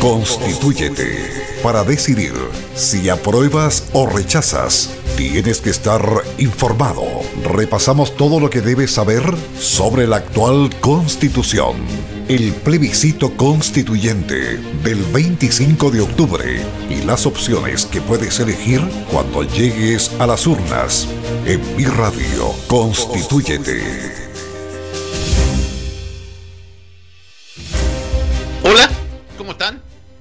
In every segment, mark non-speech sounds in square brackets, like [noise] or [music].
Constitúyete para decidir si apruebas o rechazas. Tienes que estar informado. Repasamos todo lo que debes saber sobre la actual constitución. El plebiscito constituyente del 25 de octubre y las opciones que puedes elegir cuando llegues a las urnas. En mi radio, Constitúyete.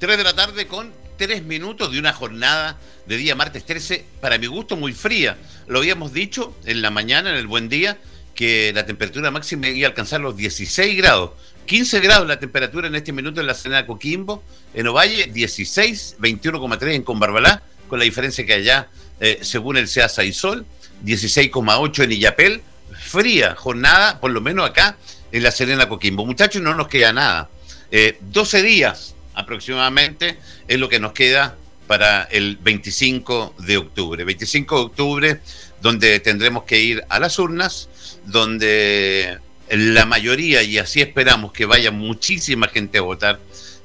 3 de la tarde con 3 minutos de una jornada de día martes 13, para mi gusto muy fría. Lo habíamos dicho en la mañana, en el buen día, que la temperatura máxima iba a alcanzar los 16 grados. 15 grados la temperatura en este minuto en la de Coquimbo, en Ovalle 16, 21,3 en Combarbalá, con la diferencia que allá, eh, según el SEASA y Sol, 16,8 en Illapel, fría jornada, por lo menos acá en la Serena Coquimbo. Muchachos, no nos queda nada. 12 eh, días aproximadamente es lo que nos queda para el 25 de octubre. 25 de octubre, donde tendremos que ir a las urnas, donde la mayoría, y así esperamos que vaya muchísima gente a votar,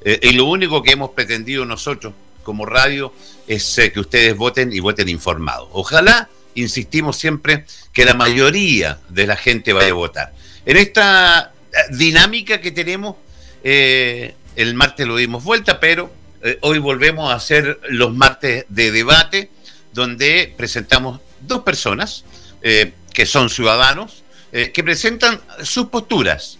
eh, y lo único que hemos pretendido nosotros como radio es eh, que ustedes voten y voten informados. Ojalá, insistimos siempre, que la mayoría de la gente vaya a votar. En esta eh, dinámica que tenemos, el martes lo dimos vuelta, pero eh, hoy volvemos a hacer los martes de debate, donde presentamos dos personas eh, que son ciudadanos, eh, que presentan sus posturas.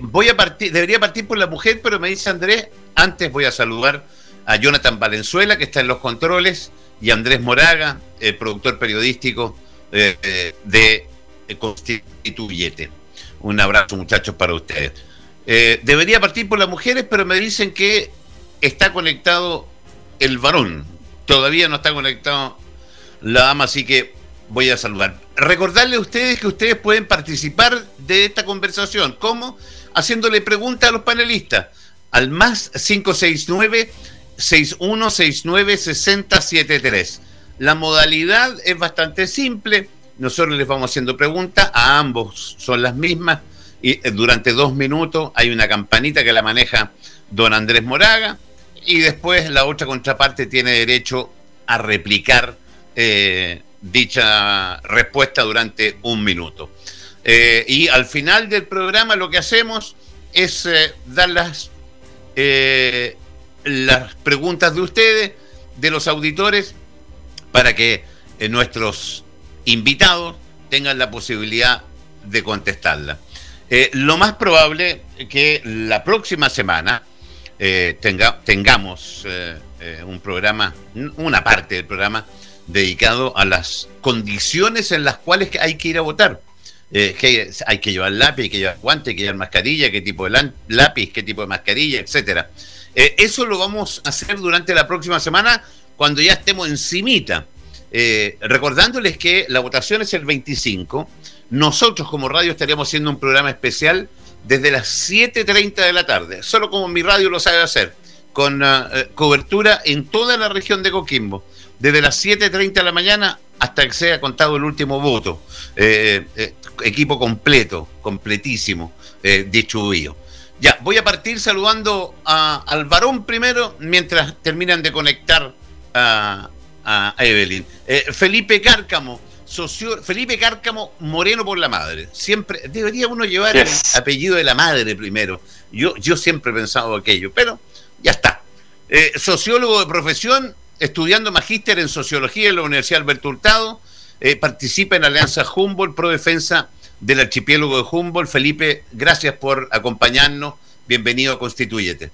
voy a partir, debería partir por la mujer, pero me dice Andrés, antes voy a saludar a Jonathan Valenzuela, que está en los controles, y Andrés Moraga, el productor periodístico de Constituyete. Un abrazo, muchachos, para ustedes. Debería partir por las mujeres, pero me dicen que está conectado el varón. Todavía no está conectado la dama, así que voy a saludar. Recordarle a ustedes que ustedes pueden participar de esta conversación. ¿Cómo? Haciéndole preguntas a los panelistas. Al más 569 6169 6073. La modalidad es bastante simple. Nosotros les vamos haciendo preguntas. A ambos son las mismas. Y eh, durante dos minutos hay una campanita que la maneja don Andrés Moraga y después la otra contraparte tiene derecho a replicar eh, dicha respuesta durante un minuto. Eh, y al final del programa lo que hacemos es dar las, las preguntas de ustedes, de los auditores, para que nuestros invitados tengan la posibilidad de contestarla. Lo más probable que la próxima semana, eh, tenga, tengamos eh, eh, un programa, una parte del programa dedicado a las condiciones en las cuales hay que ir a votar. que hay que llevar lápiz, hay que llevar guante, hay que llevar mascarilla, qué tipo de lápiz, qué tipo de mascarilla, etcétera. eso lo vamos a hacer durante la próxima semana cuando ya estemos encimita. recordándoles que la votación es el 25. Nosotros como radio estaríamos haciendo un programa especial desde las 7.30 de la tarde, solo como mi radio lo sabe hacer, con ah, eh, cobertura en toda la región de Coquimbo, desde las 7.30 de la mañana hasta que sea contado el último voto. Eh, eh, equipo completo, completísimo, distribuido. Ya, voy a partir saludando al varón primero mientras terminan de conectar a, a Evelyn. Felipe Cárcamo Felipe Cárcamo Moreno por la madre. Siempre debería uno llevar el apellido de la madre primero. Yo, yo siempre he pensado aquello, pero ya está. Eh, sociólogo de profesión, estudiando magíster en sociología en la Universidad Alberto Hurtado, eh, participa en Alianza Humboldt, pro defensa del archipiélago de Humboldt. Felipe, gracias por acompañarnos. Bienvenido a Constituyete.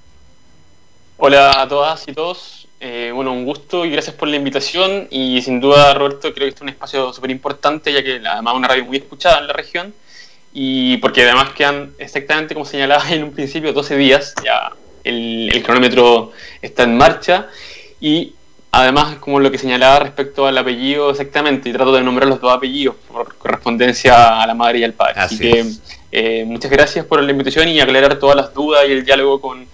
Hola a todas y todos. Eh, bueno, un gusto y gracias por la invitación. Y sin duda, Roberto, creo que este es un espacio súper importante, ya que además es una radio muy escuchada en la región. Y porque además quedan exactamente como señalaba [laughs] en un principio, 12 días, ya el, cronómetro está en marcha. Y además, como lo que señalaba respecto al apellido, exactamente, y trato de nombrar los dos apellidos por correspondencia a la madre y al padre. Así, que eh, muchas gracias por la invitación y aclarar todas las dudas y el diálogo con,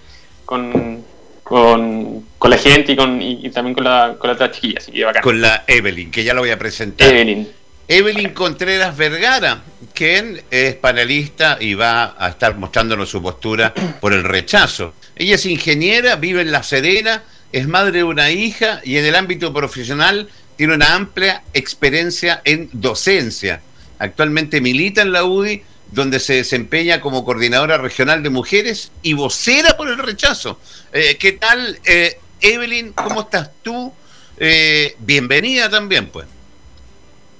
con con, la gente y, con, y, también con la, con la otra chiquilla, así que Con la Evelyn, que ya la voy a presentar. Evelyn. Evelyn Contreras Vergara, quien es panelista y va a estar mostrándonos su postura [clears throat] por el rechazo. Ella es ingeniera, vive en La Serena, es madre de una hija y en el ámbito profesional tiene una amplia experiencia en docencia. Actualmente milita en la UDI, donde se desempeña como coordinadora regional de mujeres y vocera por el rechazo. Eh, ¿Qué tal, eh, Evelyn? ¿Cómo estás tú? Eh, bienvenida también, pues.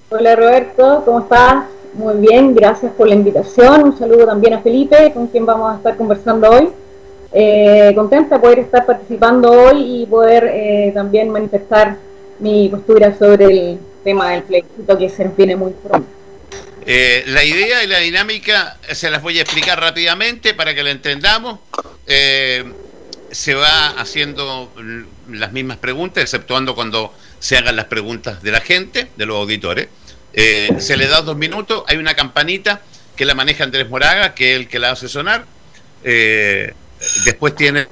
Hola Roberto, ¿cómo estás? Muy bien, gracias por la invitación. Un saludo también a Felipe, con quien vamos a estar conversando hoy. Eh, contenta de poder estar participando hoy y poder eh, también manifestar mi postura sobre el tema del plebiscito que se nos viene muy pronto. Eh, la idea y la dinámica se las voy a explicar rápidamente para que la entendamos. Se va haciendo las mismas preguntas, exceptuando cuando se hagan las preguntas de la gente, de los auditores. Eh, se le da dos minutos, hay una campanita que la maneja Andrés Moraga, que es el que la hace sonar. Eh, después tienen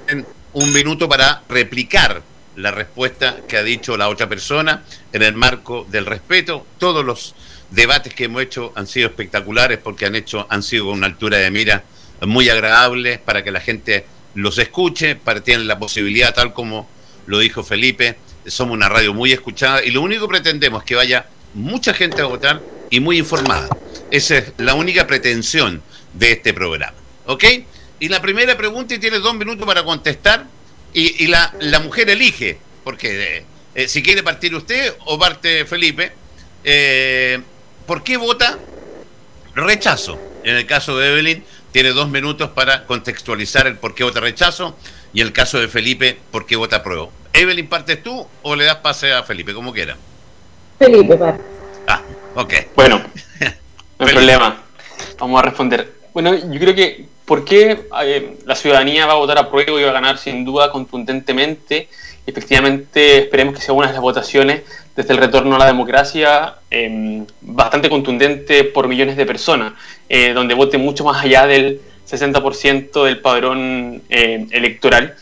un minuto para replicar la respuesta que ha dicho la otra persona en el marco del respeto. Todos los debates que hemos hecho han sido espectaculares porque han hecho, han sido con una altura de mira muy agradable para que la gente los escuche, para tienen la posibilidad, tal como lo dijo Felipe, somos una radio muy escuchada y lo único que pretendemos es que vaya mucha gente a votar y muy informada. Esa es la única pretensión de este programa. ¿Ok? Y la primera pregunta, y tiene dos minutos para contestar, y, la, mujer elige, porque eh, eh, si quiere partir usted o parte Felipe, eh, ¿por qué vota rechazo? En el caso de Evelyn, tiene dos minutos para contextualizar el por qué vota rechazo, y el caso de Felipe, por qué vota apruebo. Evelyn, ¿partes tú o le das pase a Felipe, como quiera? Felipe, parte. Ah, ok. Bueno, [laughs] no hay problema. Vamos a responder. Bueno, yo creo que ¿por qué eh, la ciudadanía va a votar a prueba y va a ganar sin duda contundentemente? Efectivamente, esperemos que sea una de las votaciones desde el retorno a la democracia em, bastante contundente por millones de personas, eh, donde vote mucho más allá del 60% del padrón eh, electoral.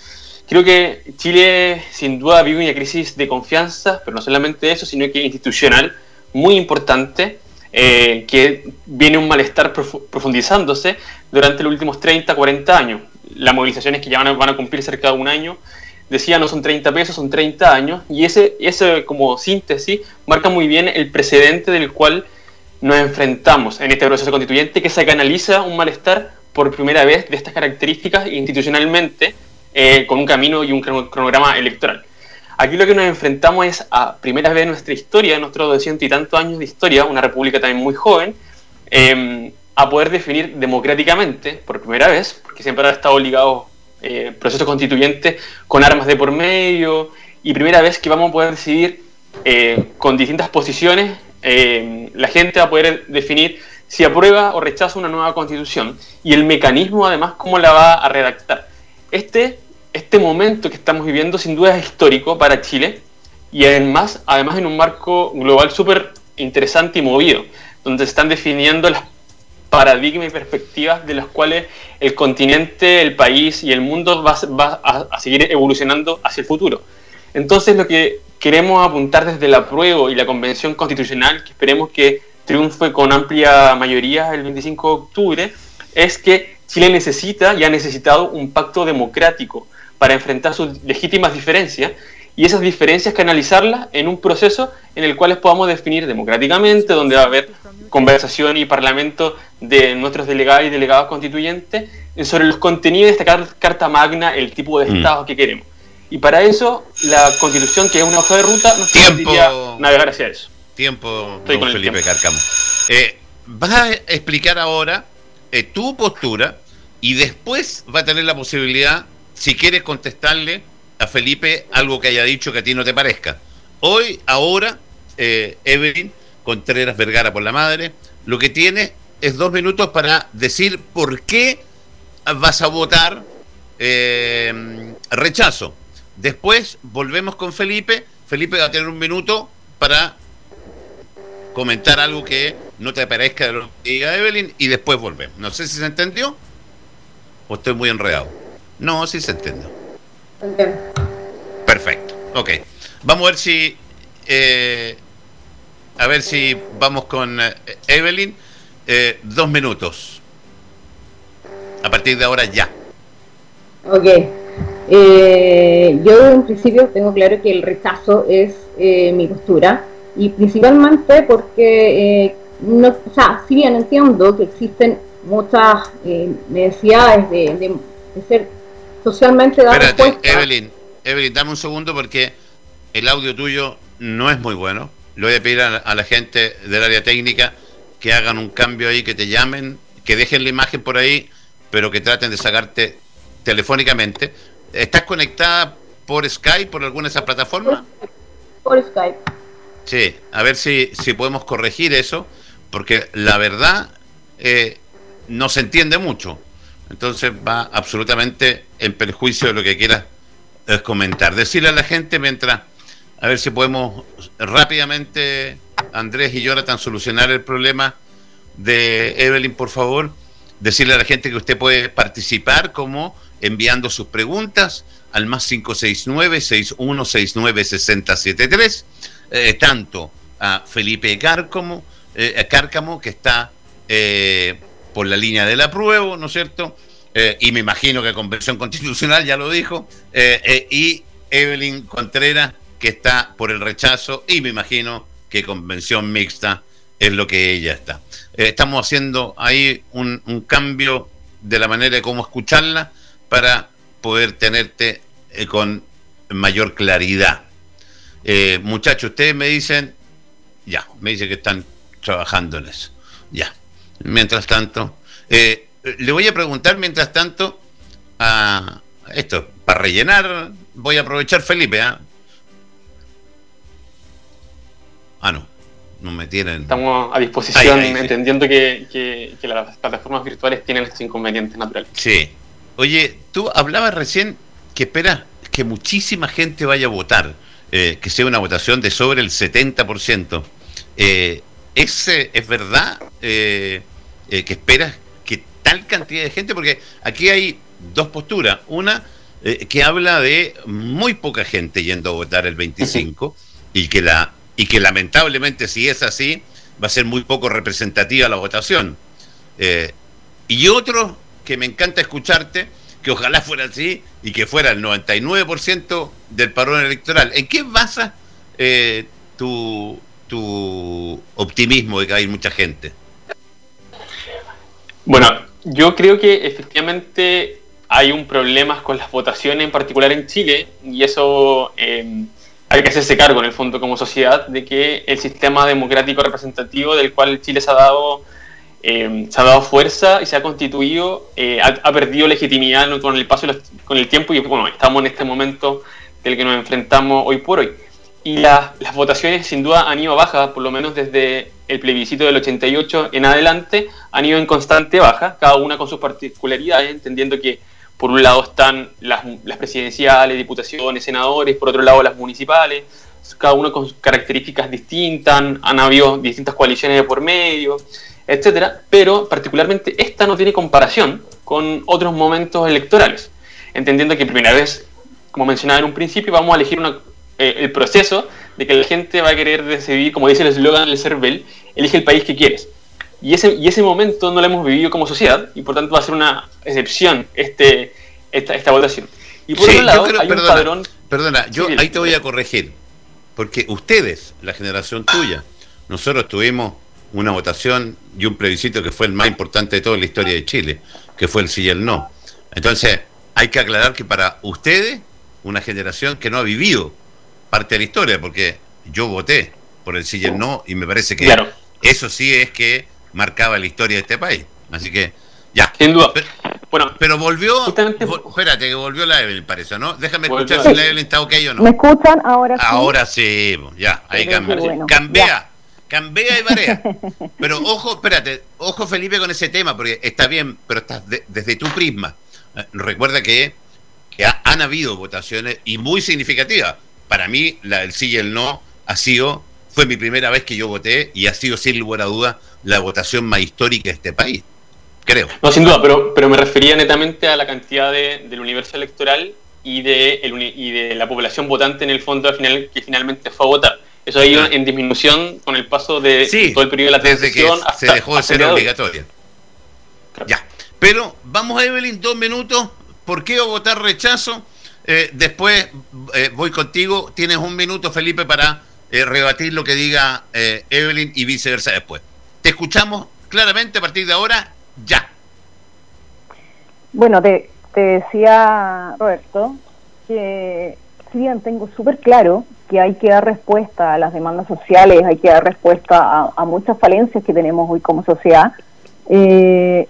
Creo que Chile sin duda vive una crisis de confianza, pero no solamente eso, sino que institucional muy importante, eh, que viene un malestar profundizándose durante los últimos 30, 40 años. Las movilizaciones que ya van a cumplir cerca de un año, decía no son 30 pesos, son 30 años, y ese, ese como síntesis marca muy bien el precedente del cual nos enfrentamos en este proceso constituyente que se canaliza un malestar por primera vez de estas características institucionalmente eh, con un camino y un cronograma electoral. Aquí lo que nos enfrentamos es a primera vez en nuestra historia, en nuestros doscientos y tantos años de historia, una república también muy joven, em, a poder definir democráticamente, por primera vez, porque siempre ha estado ligado eh, procesos constituyentes con armas de por medio, y primera vez que vamos a poder decidir eh, con distintas posiciones, em, la gente va a poder definir si aprueba o rechaza una nueva constitución y el mecanismo además cómo la va a redactar. Este, este momento que estamos viviendo sin duda es histórico para Chile y además, además en un marco global súper interesante y movido, donde se están definiendo las paradigmas y perspectivas de las cuales el continente, el país y el mundo va, va a, seguir evolucionando hacia el futuro. Entonces lo que queremos apuntar desde la prueba y la convención constitucional, que esperemos que triunfe con amplia mayoría el 25 de octubre, es que Chile necesita y ha necesitado un pacto democrático para enfrentar sus legítimas diferencias y esas diferencias canalizarlas en un proceso en el cual podamos definir democráticamente, donde va a haber conversación y parlamento de nuestros delegados y delegados constituyentes sobre los contenidos de esta carta magna, el tipo de mm. Estado que queremos. Y para eso, la constitución, que es una hoja de ruta, nos permitiría navegar hacia eso. Tiempo, don Felipe Carcamo. Eh, vas a explicar ahora eh, tu postura y después va a tener la posibilidad, si quieres contestarle a Felipe algo que haya dicho que a ti no te parezca. Hoy, ahora, eh, Evelyn Contreras Vergara por la madre, lo que tiene es dos minutos para decir por qué vas a votar eh, rechazo. Después volvemos con Felipe. Felipe va a tener un minuto para comentar algo que no te parezca de lo que diga Evelyn y después volvemos. No sé si se entendió o estoy muy enredado. No, sí se Perfecto. Ok. Vamos a ver si eh, a ver si vamos con eh, Evelyn. Eh, dos minutos. A partir de ahora ya. Ok. Eh, yo en principio tengo claro que el rechazo es mi postura y principalmente porque, no, o sea, si bien entiendo que existen muchas necesidades de, ser socialmente dadas Espérate, Evelyn, Evelyn, dame un segundo porque el audio tuyo no es muy bueno. Le voy a pedir a, la gente del área técnica que hagan un cambio ahí, que te llamen, que dejen la imagen por ahí, pero que traten de sacarte telefónicamente. ¿Estás conectada por Skype, por alguna de esas plataformas? Por Skype. Sí, a ver si, si podemos corregir eso, porque la verdad eh, no se entiende mucho. Entonces va absolutamente en perjuicio de lo que quieras comentar. Decirle a la gente mientras a ver si podemos rápidamente, Andrés y Jonathan, solucionar el problema de Evelyn, por favor. Decirle a la gente que usted puede participar como enviando sus preguntas al más 569-6169-6073, eh, tanto a Felipe Cárcamo, eh, Cárcamo, que está eh, por la línea del apruebo, ¿no es cierto? Eh, y me imagino que Convención Constitucional ya lo dijo, y Evelyn Contreras, que está por el rechazo y me imagino que convención mixta es lo que ella está. Eh, estamos haciendo ahí un, cambio de la manera de cómo escucharla para poder tenerte eh, con mayor claridad. Eh, muchachos, ustedes me dicen, ya, me dicen que están trabajando en eso. Ya. Mientras tanto, le voy a preguntar mientras tanto a esto, para rellenar, voy a aprovechar Felipe, ¿ah? Ah, no. No me tienen. Estamos a disposición, entendiendo que, las plataformas virtuales tienen estos inconvenientes naturales. Sí. Oye, tú hablabas recién que esperas que muchísima gente vaya a votar, eh, que sea una votación de sobre el 70%. Eh, ¿es, ¿Es verdad eh, que esperas que tal cantidad de gente? Porque aquí hay dos posturas. Una que habla de muy poca gente yendo a votar el 25 y que la y que lamentablemente si es así va a ser muy poco representativa la votación. Eh, y otro que me encanta escucharte, que ojalá fuera así y que fuera el 99% del parón electoral. ¿En qué basa eh, tu, tu optimismo de que hay mucha gente? Bueno, yo creo que efectivamente hay un problema con las votaciones, en particular en Chile, y eso... Eh, hay que hacerse cargo en el fondo como sociedad de que el sistema democrático representativo del cual Chile se ha dado, eh, se ha dado fuerza y se ha constituido, eh, ha, perdido legitimidad con el paso con el tiempo y bueno, estamos en este momento del que nos enfrentamos hoy por hoy. Y las votaciones sin duda han ido a baja, por lo menos desde el plebiscito del 88 en adelante, han ido en constante baja, cada una con sus particularidades, entendiendo que por un lado están las, presidenciales, diputaciones, senadores, por otro lado las municipales, cada uno con características distintas, han habido distintas coaliciones de por medio, etcétera, pero particularmente esta no tiene comparación con otros momentos electorales, entendiendo que primera vez, como mencionaba en un principio, vamos a elegir eh, el proceso de que la gente va a querer decidir, como dice el eslogan del CERVEL, elige el país que quieres. Y ese, y ese momento no lo hemos vivido como sociedad y por tanto va a ser una excepción este, esta, esta votación. Y por otro lado, hay un padrón. Perdona, yo ahí te voy a corregir. Porque ustedes, la generación tuya, nosotros tuvimos una votación y un plebiscito que fue el más importante de toda la historia de Chile, que fue el sí y el no. Entonces, hay que aclarar que para ustedes, una generación que no ha vivido parte de la historia, porque yo voté por el sí y el no, y me parece que eso sí es que marcaba la historia de este país. Así que, ya. Sin duda. Pero, bueno, pero volvió. espérate, que volvió la Evelyn, parece, ¿no? Déjame escuchar si la Evelyn está ok o no. ¿Me escuchan ahora sí? Ahora sí, ya, ahí cambia. cambia. Cambia y varía. [laughs] Pero ojo, espérate, ojo Felipe con ese tema, porque está bien, pero estás desde tu prisma. Eh, recuerda que, que han habido votaciones y muy significativas. Para mí, la del sí y el no ha sido, fue mi primera vez que yo voté y ha sido sin lugar a duda la votación más histórica de este país, creo. No, sin duda, pero, pero me refería netamente a la cantidad del universo electoral y de, el, y de la población votante en el fondo final, que finalmente fue a votar. Eso ha ido en disminución con el paso de todo el periodo de la transición desde que se dejó de ser obligatoria. Ya. Pero vamos a Evelyn, dos minutos. ¿Por qué votar rechazo? Eh, después eh, voy contigo. Tienes un minuto, Felipe, para eh, rebatir lo que diga Evelyn y viceversa después. Te escuchamos claramente a partir de ahora, ya. Bueno, te, decía Roberto que si bien tengo súper claro que hay que dar respuesta a las demandas sociales, hay que dar respuesta a, muchas falencias que tenemos hoy como sociedad, eh,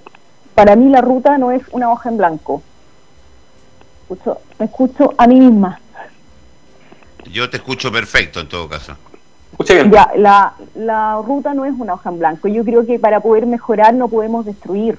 para mí la ruta no es una hoja en blanco. Me escucho a mí misma. Yo te escucho perfecto en todo caso. Ya, la, la ruta no es una hoja en blanco. Yo creo que para poder mejorar no podemos destruir.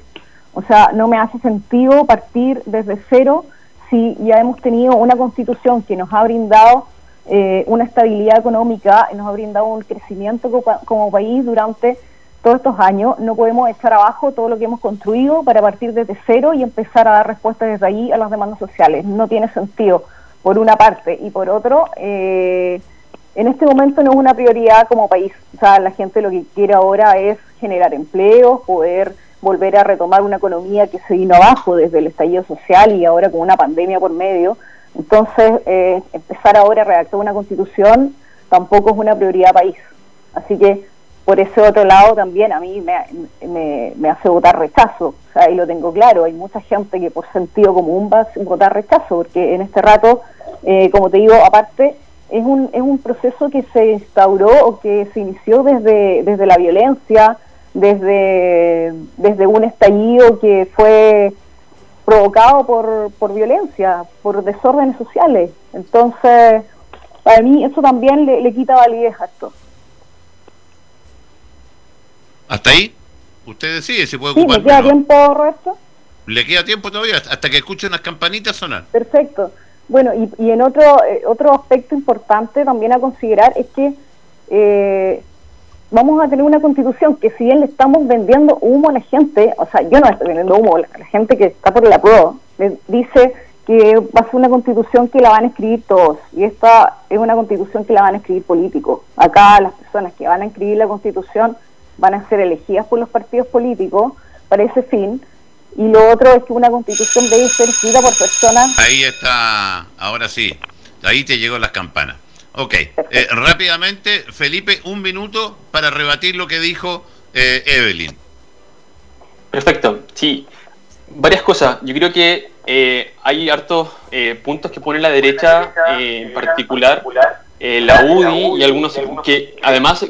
O sea, no me hace sentido partir desde cero si ya hemos tenido una constitución que nos ha brindado eh, una estabilidad económica, nos ha brindado un crecimiento como, país durante todos estos años. No podemos echar abajo todo lo que hemos construido para partir desde cero y empezar a dar respuestas desde ahí a las demandas sociales. No tiene sentido, por una parte. Y por otro, eh, en este momento no es una prioridad como país. O sea, la gente lo que quiere ahora es generar empleos, poder volver a retomar una economía que se vino abajo desde el estallido social y ahora con una pandemia por medio. Entonces, eh, empezar ahora a redactar una constitución tampoco es una prioridad país. Así que, por ese otro lado, también a mí me, me, hace votar rechazo. O ahí lo tengo claro. Hay mucha gente que por sentido común va a votar rechazo, porque en este rato, eh, como te digo, aparte, es un, es un proceso que se instauró o que se inició desde, desde la violencia, desde, desde un estallido que fue provocado por, por violencia, por desórdenes sociales. Entonces, para mí eso también le, quita validez a esto. ¿Hasta ahí? Usted decide si puede sí, ocupar. ¿Le queda tiempo, Roberto? Le queda tiempo todavía, hasta que escuche unas campanitas sonar. Perfecto. Bueno, y, y en otro, eh, otro aspecto importante también a considerar es que eh, vamos a tener una constitución que si bien le estamos vendiendo humo a la gente, o sea, yo no estoy vendiendo humo, la, la gente que está por la prueba, dice que va a ser una constitución que la van a escribir todos, y esta es una constitución que la van a escribir políticos. Acá las personas que van a escribir la constitución van a ser elegidas por los partidos políticos para ese fin, y lo otro es que una constitución debe ser escrita por personas... Ahí está, ahora sí, ahí te llegó las campanas. Ok, eh, rápidamente, Felipe, un minuto para rebatir lo que dijo eh, Evelyn. Perfecto, sí, varias cosas. Yo creo que eh, hay hartos puntos que pone la derecha, en particular la UDI y algunos que además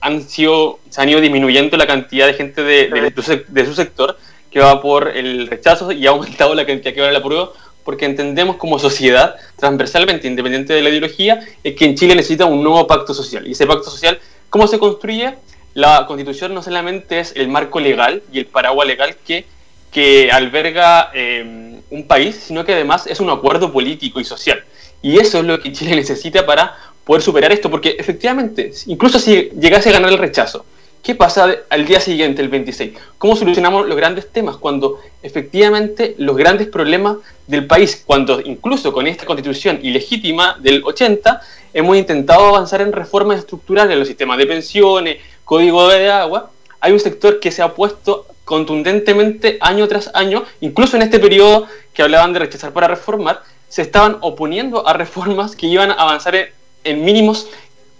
han sido, se han ido disminuyendo la cantidad de gente de, de su sector que va por el rechazo y ha aumentado la cantidad que va a la prueba, porque entendemos como sociedad, transversalmente, independiente de la ideología, es que en Chile necesita un nuevo pacto social. Y ese pacto social, ¿cómo se construye? La constitución no solamente es el marco legal y el paraguas legal que, que alberga eh, un país, sino que además es un acuerdo político y social. Y eso es lo que Chile necesita para poder superar esto, porque efectivamente, incluso si llegase a ganar el rechazo, ¿Qué pasa al día siguiente, el 26? ¿Cómo solucionamos los grandes temas cuando efectivamente los grandes problemas del país, cuando incluso con esta constitución ilegítima del 80, hemos intentado avanzar en reformas estructurales en los sistemas de pensiones, código de agua, hay un sector que se ha puesto contundentemente año tras año, incluso en este periodo que hablaban de rechazar para reformar, se estaban oponiendo a reformas que iban a avanzar en, mínimos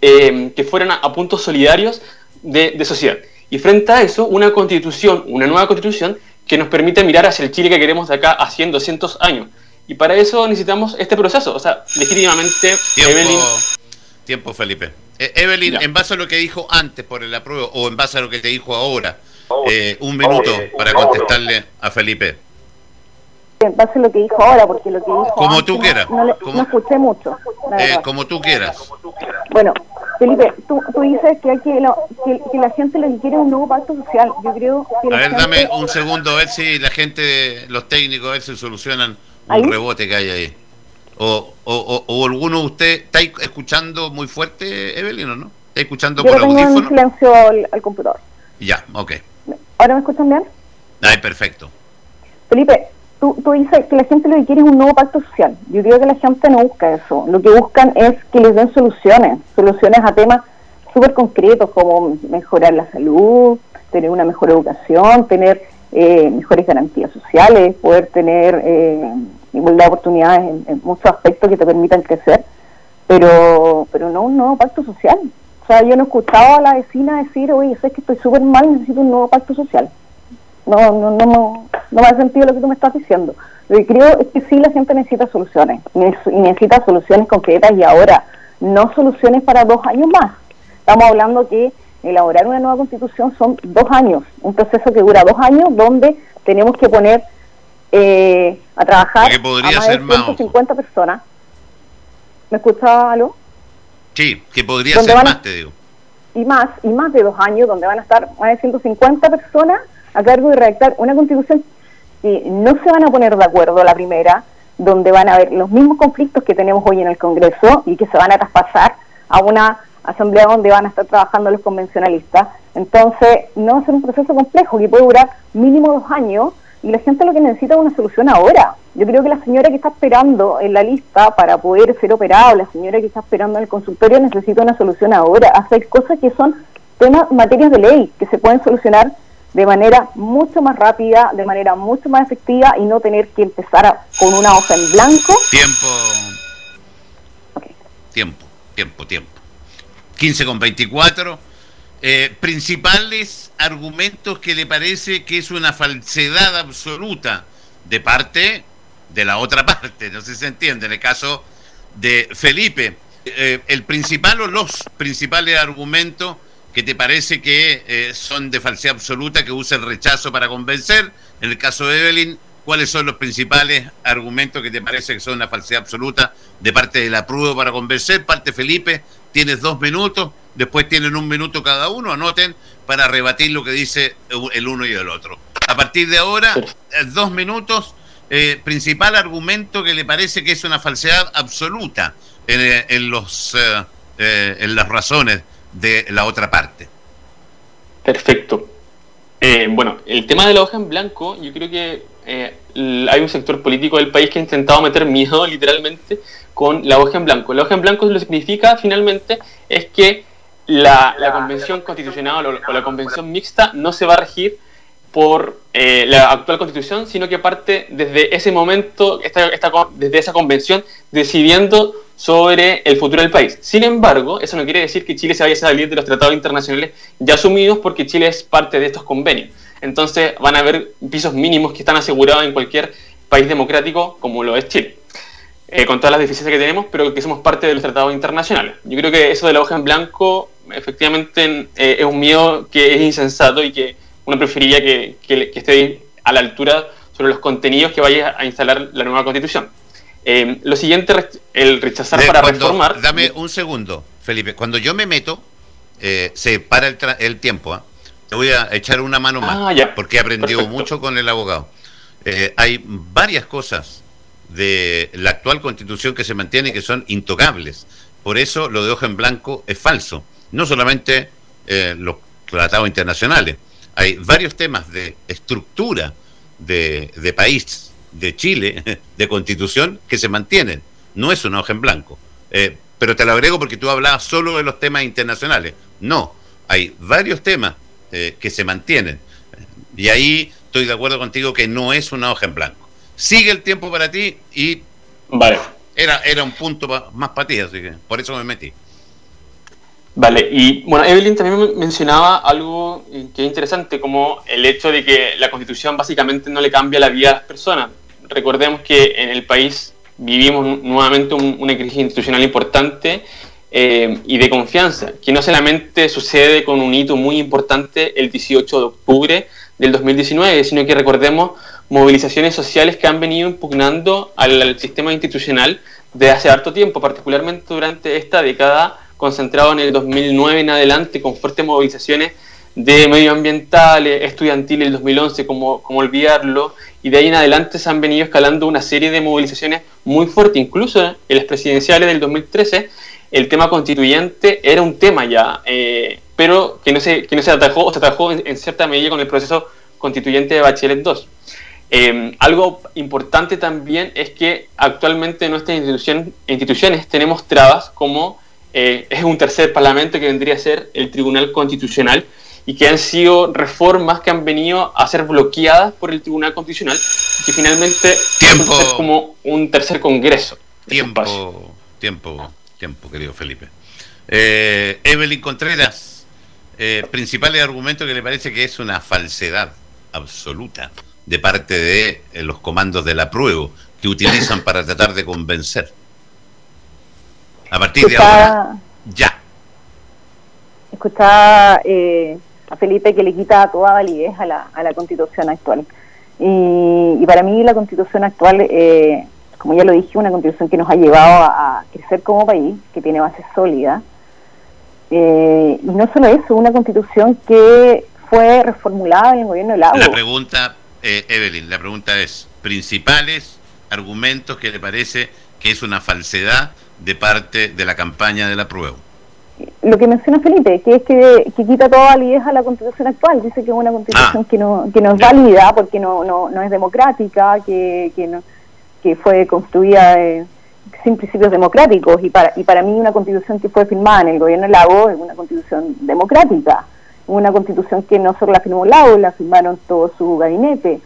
eh, que fueran a puntos solidarios de, sociedad. Y frente a eso, una constitución, una nueva constitución que nos permite mirar hacia el Chile que queremos de acá a 100, 200 años. Y para eso necesitamos este proceso. O sea, legítimamente, tiempo, Evelyn. Tiempo, Felipe. Eh, Evelyn, en base a lo que dijo antes por el apruebo o en base a lo que te dijo ahora, eh, un minuto para contestarle a Felipe. En base a lo que dijo ahora, porque lo que dijo. Como tú quieras. No, escuché mucho. Eh, como tú quieras. Bueno, Felipe, tú, tú dices que, hay que, que, la gente lo que quiere es un nuevo pacto social. Yo creo que. A ver, dame un segundo, a ver si la gente, los técnicos, a ver si solucionan un rebote que hay ahí. O, o, o, alguno de ustedes está escuchando muy fuerte, Evelyn, o no? ¿Está escuchando Yo por tengo audífono? en silencio al, al, computador. Ya, ok. ¿Ahora me escuchan bien? Ay, perfecto. Felipe, tú, tú dices que la gente lo que quiere es un nuevo pacto social. Yo creo que la gente no busca eso. Lo que buscan es que les den soluciones, soluciones a temas súper concretos como mejorar la salud, tener una mejor educación, tener eh, mejores garantías sociales, poder tener eh, igualdad de oportunidades en, muchos aspectos que te permitan crecer, pero pero no un nuevo pacto social. O sea, yo no he escuchado a la vecina decir, oye, sé que estoy súper mal, necesito un nuevo pacto social. No, no, no, no, no me ha sentido lo que tú me estás diciendo. Lo que creo es que sí la gente necesita soluciones, y necesita soluciones concretas y ahora, no soluciones para dos años más. Estamos hablando que elaborar una nueva constitución son dos años, un proceso que dura dos años donde tenemos que poner eh, a trabajar a más de 150 personas. ¿Me escucha algo? Sí, que podría ser más, te digo. Y más, y más de dos años, donde van a estar más de 150 personas a cargo de redactar una constitución que no se van a poner de acuerdo la primera, donde van a haber los mismos conflictos que tenemos hoy en el Congreso y que se van a traspasar a una asamblea donde van a estar trabajando los convencionalistas. Entonces, no va a ser un proceso complejo que puede durar mínimo dos años y la gente lo que necesita es una solución ahora. Yo creo que la señora que está esperando en la lista para poder ser operada, la señora que está esperando en el consultorio necesita una solución ahora. Hacer cosas que son temas, materias de ley, que se pueden solucionar de manera mucho más rápida, de manera mucho más efectiva y no tener que empezar con una hoja en blanco. Tiempo. Tiempo, tiempo, tiempo. 15 con 24. Eh, principales argumentos que le parece que es una falsedad absoluta de parte de la otra parte, no sé si se entiende, en el caso de Felipe. Eh, el principal o los principales argumentos que te parece que eh, son de falsedad absoluta, que usa el rechazo para convencer. En el caso de Evelyn, ¿cuáles son los principales argumentos que te parece que son una falsedad absoluta de parte de la prueba para convencer? Parte Felipe, tienes dos minutos, después tienen un minuto cada uno, anoten para rebatir lo que dice el uno y el otro. A partir de ahora, eh, dos minutos, eh, principal argumento que le parece que es una falsedad absoluta en, eh, los, en las razones de la otra parte. Perfecto. bueno, el tema de la hoja en blanco, yo creo que hay un sector político del país que ha intentado meter miedo literalmente con la hoja en blanco. La hoja en blanco lo que significa finalmente es que la, convención constitucional o, la convención mixta no se va a regir por eh, la actual constitución, sino que parte desde ese momento, desde esa convención, decidiendo sobre el futuro del país. Sin embargo, eso no quiere decir que Chile se vaya a salir de los tratados internacionales ya asumidos porque Chile es parte de estos convenios. Entonces van a haber pisos mínimos que están asegurados en cualquier país democrático como lo es Chile. Eh, con todas las deficiencias que tenemos, pero que somos parte de los tratados internacionales. Yo creo que eso de la hoja en blanco efectivamente eh, es un miedo que es insensato y que uno preferiría que, que, esté a la altura sobre los contenidos que vaya a instalar la nueva constitución. Eh, lo siguiente, el rechazar para reformar. Dame un segundo, Felipe. Cuando yo me meto, se para el, el tiempo. Te voy a echar una mano más, ah, porque he aprendido mucho con el abogado. hay varias cosas de la actual constitución que se mantiene que son intocables. Por eso lo de hoja en blanco es falso. No solamente eh, los tratados internacionales. Hay varios temas de estructura de, de país, de Chile, [laughs] de constitución, que se mantienen. No es una hoja en blanco. Eh, pero te lo agrego porque tú hablabas solo de los temas internacionales. No, hay varios temas eh, que se mantienen. Y ahí estoy de acuerdo contigo que no es una hoja en blanco. Sigue el tiempo para ti y. Vale. Era, era un punto más para ti, así que por eso me metí. Vale, y bueno, Evelyn también mencionaba algo que es interesante, como el hecho de que la constitución básicamente no le cambia la vida a las personas. Recordemos que en el país vivimos nuevamente una crisis institucional importante eh, y de confianza, que no solamente sucede con un hito muy importante el 18 de octubre del 2019, sino que recordemos movilizaciones sociales que han venido impugnando al, sistema institucional de hace harto tiempo, particularmente durante esta década, concentrado en el 2009 en adelante, con fuertes movilizaciones de medioambientales, estudiantiles el 2011, como, como olvidarlo, y de ahí en adelante se han venido escalando una serie de movilizaciones muy fuertes, incluso en las presidenciales del 2013, el tema constituyente era un tema ya, eh, pero que no, se, que no se atajó o se atajó en, cierta medida con el proceso constituyente de Bachelet 2. Eh, algo importante también es que actualmente en nuestras instituciones, instituciones tenemos trabas como eh, es un tercer parlamento que vendría a ser el Tribunal Constitucional y que han sido reformas que han venido a ser bloqueadas por el Tribunal Constitucional y que finalmente tiempo, es como un tercer congreso. Tiempo, tiempo, tiempo, querido Felipe. Eh, Evelyn Contreras, eh, principales argumentos que le parece que es una falsedad absoluta de parte de eh, los comandos de la prueba que utilizan para tratar de convencer. A partir de ahora, ya. Escuchaba eh, a Felipe que le quita toda validez a la, a la constitución actual. Y, y para mí la constitución actual, eh, como ya lo dije, una constitución que nos ha llevado a, crecer como país, que tiene bases sólidas. Eh, y no solo eso, una constitución que fue reformulada en el gobierno de Lago. La pregunta, eh, Evelyn, la pregunta es, principales argumentos que le parece que es una falsedad de parte de la campaña de la prueba. Lo que menciona Felipe, que es que, que quita toda validez a la constitución actual, dice que es una constitución Ah. que no que no es válida porque no, no, no es democrática, que, que, no, que fue construida eh, sin principios democráticos. Y para, y para mí una constitución que fue firmada en el gobierno de Lago es una constitución democrática, una constitución que no solo la firmó Lago, la firmaron todo su gabinete,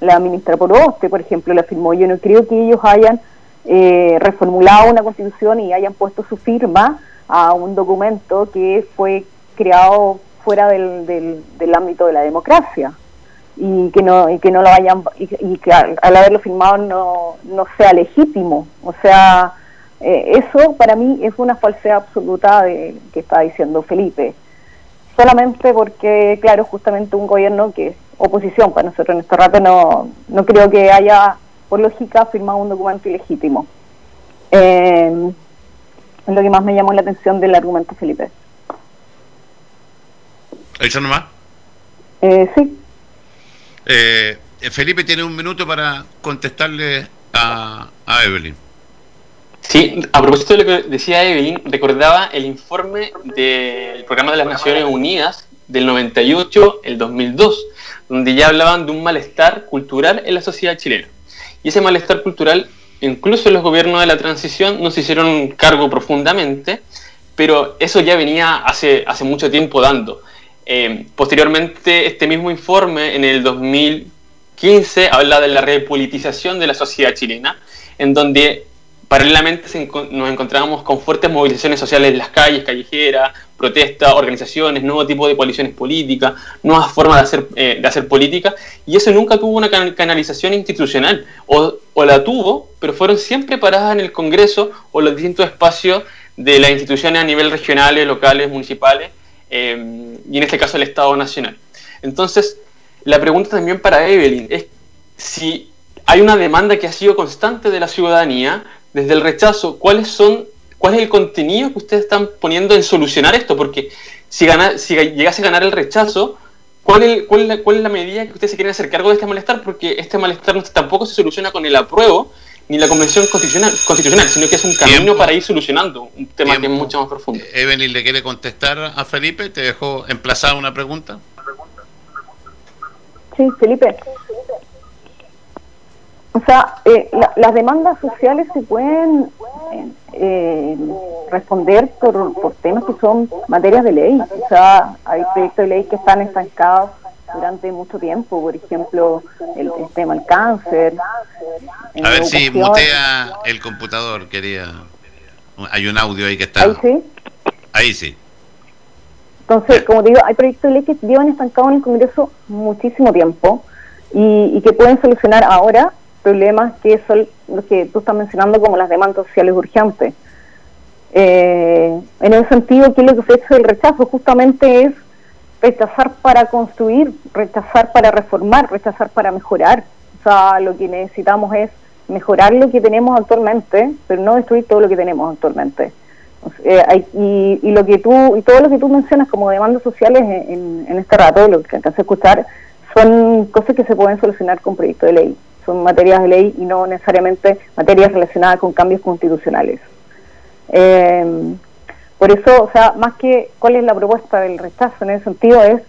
la ministra Poroste, por ejemplo, la firmó. Yo no creo que ellos hayan eh, reformulado una constitución y hayan puesto su firma a un documento que fue creado fuera del, del, ámbito de la democracia y que no y que no lo hayan y, y que al, al, haberlo firmado no, no sea legítimo. O sea eh, eso para mí es una falsedad absoluta de que está diciendo Felipe. Solamente porque claro justamente un gobierno que es oposición para nosotros en este rato no no creo que haya por lógica firmado un documento ilegítimo. Eh, es lo que más me llamó la atención del argumento Felipe ¿Eso nomás? Eh, sí. Eh, Felipe tiene un minuto para contestarle a, a, Evelyn. Sí, a propósito de lo que decía Evelyn, recordaba el informe del Programa de las Naciones Unidas del 98, el 2002, donde ya hablaban de un malestar cultural en la sociedad chilena. Y ese malestar cultural, incluso los gobiernos de la transición no se hicieron cargo profundamente, pero eso ya venía hace, mucho tiempo dando. Eh, posteriormente, este mismo informe en el 2015 habla de la repolitización de la sociedad chilena, en donde paralelamente nos encontrábamos con fuertes movilizaciones sociales en las calles, callejeras, protestas, organizaciones, nuevo tipo de coaliciones políticas, nuevas formas de hacer, eh, política, y eso nunca tuvo una can canalización institucional, o, o la tuvo, pero fueron siempre paradas en el Congreso o los distintos espacios de las instituciones a nivel regionales, locales, municipales, eh, y en este caso el Estado Nacional. Entonces, la pregunta también para Evelyn es si hay una demanda que ha sido constante de la ciudadanía desde el rechazo, ¿cuáles son, ¿cuál es el contenido que ustedes están poniendo en solucionar esto? Porque si, gana, si llegase a ganar el rechazo, ¿cuál es, cuál, es la, ¿cuál es la medida que ustedes se quieren hacer cargo de este malestar? Porque este malestar no, tampoco se soluciona con el apruebo ni la convención constitucional, constitucional sino que es un camino Tiempo. para ir solucionando un tema Tiempo. que es mucho más profundo. Evelyn le quiere contestar a Felipe, te dejó emplazada una pregunta. Sí, Felipe. O sea, eh, la, las demandas sociales se pueden eh, responder por, por temas que son materias de ley. O sea, hay proyectos de ley que están estancados durante mucho tiempo, por ejemplo, el, el tema del cáncer. A ver si mutea el computador, quería. Hay un audio ahí que está. Ahí sí. Ahí sí. Entonces, como digo, hay proyectos de ley que llevan estancados en el Congreso muchísimo tiempo y, y que pueden solucionar ahora problemas que son los que tú estás mencionando como las demandas sociales urgentes. Eh, en ese sentido, ¿qué es lo que se ha hecho el rechazo? Justamente es rechazar para construir, rechazar para reformar, rechazar para mejorar. O sea, lo que necesitamos es mejorar lo que tenemos actualmente, pero no destruir todo lo que tenemos actualmente. Eh, y, lo que tú y todo lo que tú mencionas como demandas sociales en, en este rato, lo que alcancé a escuchar, son cosas que se pueden solucionar con proyecto de ley. Son materias de ley y no necesariamente materias relacionadas con cambios constitucionales. Eh, por eso, o sea, más que cuál es la propuesta del rechazo en ese sentido es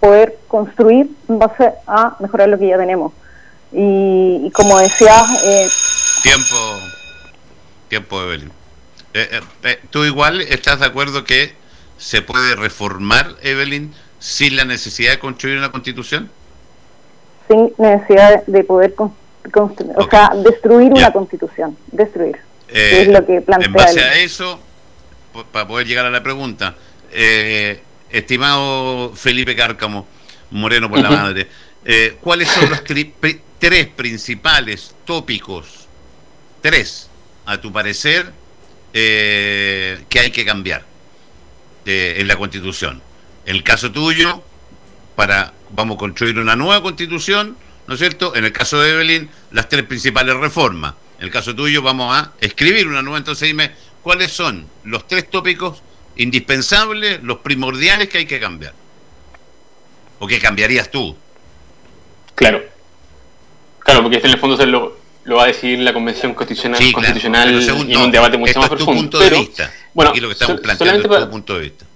poder construir en base a mejorar lo que ya tenemos. Y, como decía... Eh, tiempo, tiempo, Evelyn. Eh, eh, ¿Tú igual estás de acuerdo que se puede reformar, Evelyn, sin la necesidad de construir una constitución? Sin necesidad de poder construir, o sea, destruir una constitución, destruir. es lo que plantea. En base a eso, para poder llegar a la pregunta, estimado Felipe Cárcamo, Moreno por la madre, ¿cuáles son los tres principales tópicos, tres, a tu parecer, eh, que hay que cambiar eh, en la Constitución. En el caso tuyo, para vamos a construir una nueva Constitución, ¿no es cierto? En el caso de Evelyn, las tres principales reformas. En el caso tuyo, vamos a escribir una nueva. Entonces, dime, ¿cuáles son los tres tópicos indispensables, los primordiales que hay que cambiar? ¿O que cambiarías tú? Claro. Claro, porque este en el fondo se lo, lo va a decidir la Convención Constitucional, constitucional y en un debate mucho más profundo. Punto de vista. Bueno, lo que estamos planteando es tu punto de vista.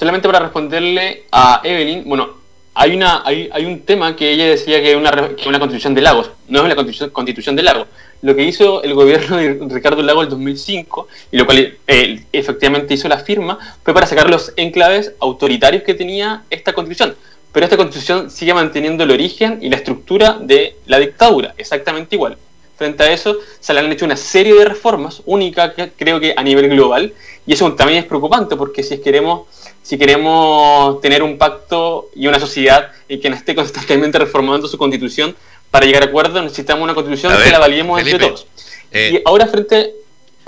Solamente para responderle a Evelyn, bueno, hay una hay, un tema que ella decía que es una, que constitución de Lagos, no es una constitución, constitución de Lagos. Lo que hizo el gobierno de Ricardo Lagos en 2005, y lo cual eh, efectivamente hizo la firma, fue para sacar los enclaves autoritarios que tenía esta constitución pero esta constitución sigue manteniendo el origen y la estructura de la dictadura, exactamente igual. Frente a eso, se le han hecho una serie de reformas, únicas creo que a nivel global, y eso también es preocupante, porque si queremos, si queremos tener un pacto y una sociedad y que no esté constantemente reformando su constitución para llegar a acuerdos, necesitamos una constitución que la valiemos entre todos. Eh, y ahora frente,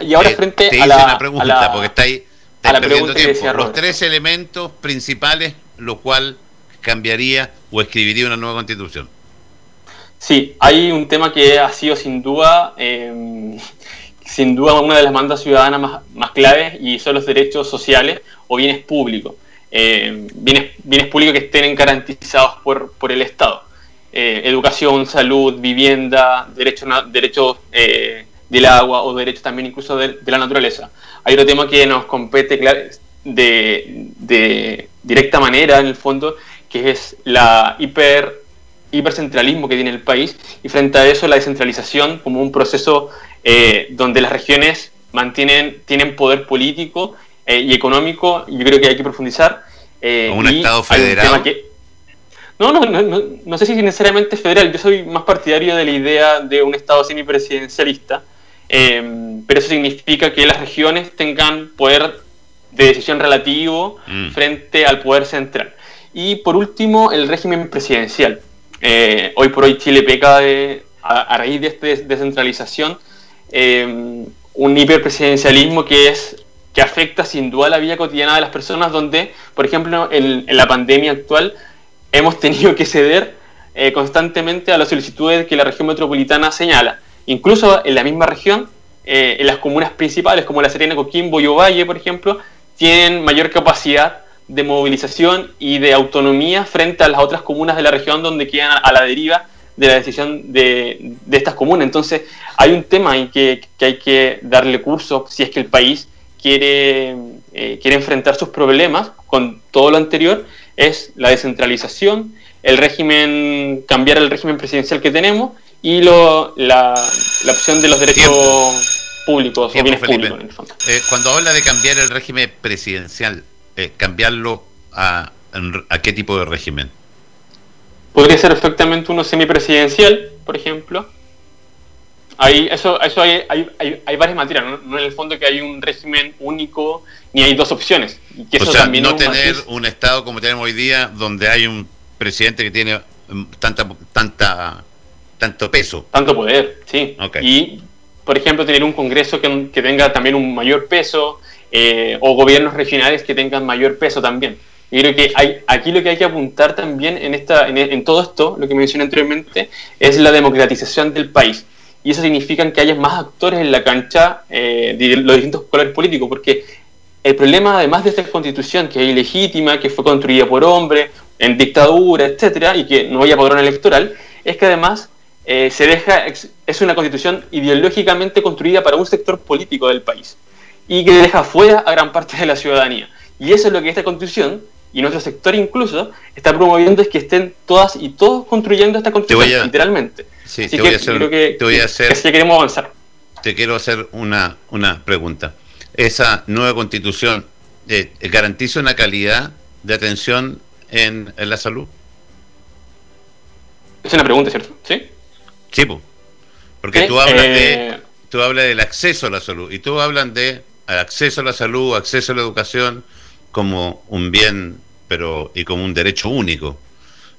y ahora eh, frente a, la, pregunta, porque está ahí, a la pregunta que decía Los tres elementos principales, lo cual cambiaría o escribiría una nueva constitución? Sí, hay un tema que ha sido sin duda, em, sin duda una de las demandas ciudadanas más, más, claves y son los derechos sociales o bienes públicos. Em, bienes, públicos que estén garantizados por, el Estado. Eh, educación, salud, vivienda, derechos derecho, eh, del agua o derechos también incluso de, la naturaleza. Hay otro tema que nos compete de, directa manera en el fondo que es la hiper, hipercentralismo que tiene el país, y frente a eso la descentralización como un proceso eh, donde las regiones mantienen, tienen poder político eh, y económico, y yo creo que hay que profundizar. Eh, un Estado federal. no, no, no, no, sé si necesariamente federal, yo soy más partidario de la idea de un Estado semipresidencialista, pero eso significa que las regiones tengan poder de decisión relativo mm. frente al poder central. Y por último, el régimen presidencial. Eh, hoy por hoy Chile peca de, a, raíz de esta descentralización eh, un hiperpresidencialismo que es que afecta sin duda la vida cotidiana de las personas, donde, por ejemplo, en, la pandemia actual hemos tenido que ceder eh, constantemente a las solicitudes que la región metropolitana señala. Incluso en la misma región, en las comunas principales como La Serena, Coquimbo y Ovalle, por ejemplo, tienen mayor capacidad de movilización y de autonomía frente a las otras comunas de la región donde quedan a la deriva de la decisión de, estas comunas. Entonces, hay un tema en que, hay que darle curso si es que el país quiere, eh, quiere enfrentar sus problemas con todo lo anterior, es la descentralización, el régimen, cambiar el régimen presidencial que tenemos y lo, la, la opción de los derechos públicos o bienes públicos. Eh, cuando habla de cambiar el régimen presidencial, eh, cambiarlo a, a qué tipo de régimen? Podría ser perfectamente uno semipresidencial, por ejemplo. Hay, eso, eso hay, hay, hay, varias materias, ¿no? en el fondo que hay un régimen único ni hay dos opciones. que o sea, no tener un Estado como tenemos hoy día, donde hay un presidente que tiene mm, tanta, tanta, tanto peso. Tanto poder, sí. Y, por ejemplo, tener un Congreso que, que tenga también un mayor peso, eh, o gobiernos regionales que tengan mayor peso también. Y creo que hay, aquí lo que hay que apuntar también en, esta, en, todo esto, lo que mencioné anteriormente, es la democratización del país. Y eso significa que haya más actores en la cancha eh, de los distintos colores políticos, porque el problema, además de esta constitución que es ilegítima, que fue construida por hombres, en dictadura, etcétera, y que no haya padrón electoral, es que además eh, se deja, es una constitución ideológicamente construida para un sector político del país y que deja fuera a gran parte de la ciudadanía. Y eso es lo que esta constitución y nuestro sector incluso está promoviendo es que estén todas y todos construyendo esta constitución, literalmente. Sí, te, voy a hacer, que, te voy a hacer, queremos avanzar. Te quiero hacer una, una pregunta. ¿Esa nueva constitución eh, garantiza una calidad de atención en, la salud? Es una pregunta, ¿cierto? Sí. Sí, porque tú hablas de eh, tú hablas del acceso a la salud y tú hablan de acceso a la salud, acceso a la educación como un bien, pero y como un derecho único.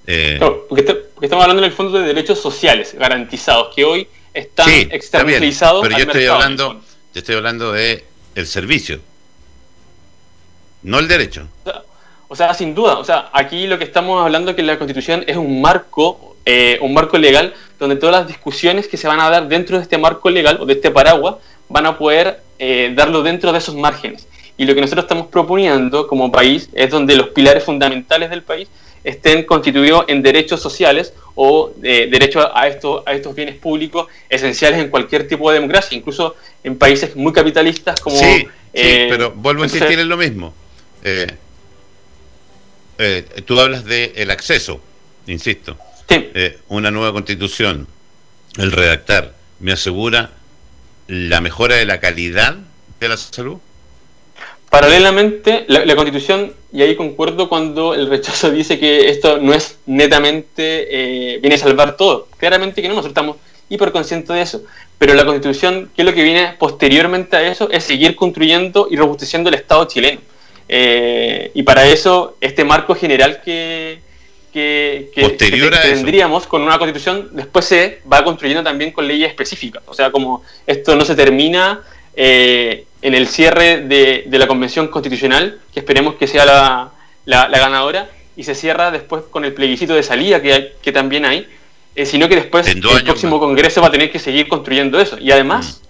Eh, porque, estamos hablando en el fondo de derechos sociales garantizados que hoy están sí, externalizados. Pero yo estoy hablando, yo estoy hablando de el servicio, no el derecho. O sea, sin duda, o sea, aquí lo que estamos hablando es que la Constitución es un marco, eh, un marco legal donde todas las discusiones que se van a dar dentro de este marco legal o de este paraguas van a poder eh, darlo dentro de esos márgenes. Y lo que nosotros estamos proponiendo como país es donde los pilares fundamentales del país estén constituidos en derechos sociales o eh, derechos a, estos, a estos bienes públicos esenciales en cualquier tipo de democracia, incluso en países muy capitalistas como... Sí, pero vuelvo a insistir en lo mismo. Eh, eh, tú hablas del el acceso, insisto. Eh, una nueva constitución, el redactar, ¿me asegura la mejora de la calidad de la salud? Paralelamente, la, constitución, y ahí concuerdo cuando el rechazo dice que esto no es netamente, eh, viene a salvar todo. Claramente que no, nosotros estamos hiperconscientes de eso. Pero la constitución, ¿qué es lo que viene posteriormente a eso? Es seguir construyendo y robusteciendo el Estado chileno. Eh, y para eso, este marco general que, que, tendríamos con una constitución, después se va construyendo también con leyes específicas. O sea, como esto no se termina eh, en el cierre de, la Convención Constitucional, que esperemos que sea la, la, ganadora, y se cierra después con el plebiscito de salida que, que también hay, eh, sino que después el próximo Congreso va a tener que seguir construyendo eso. Y además, mm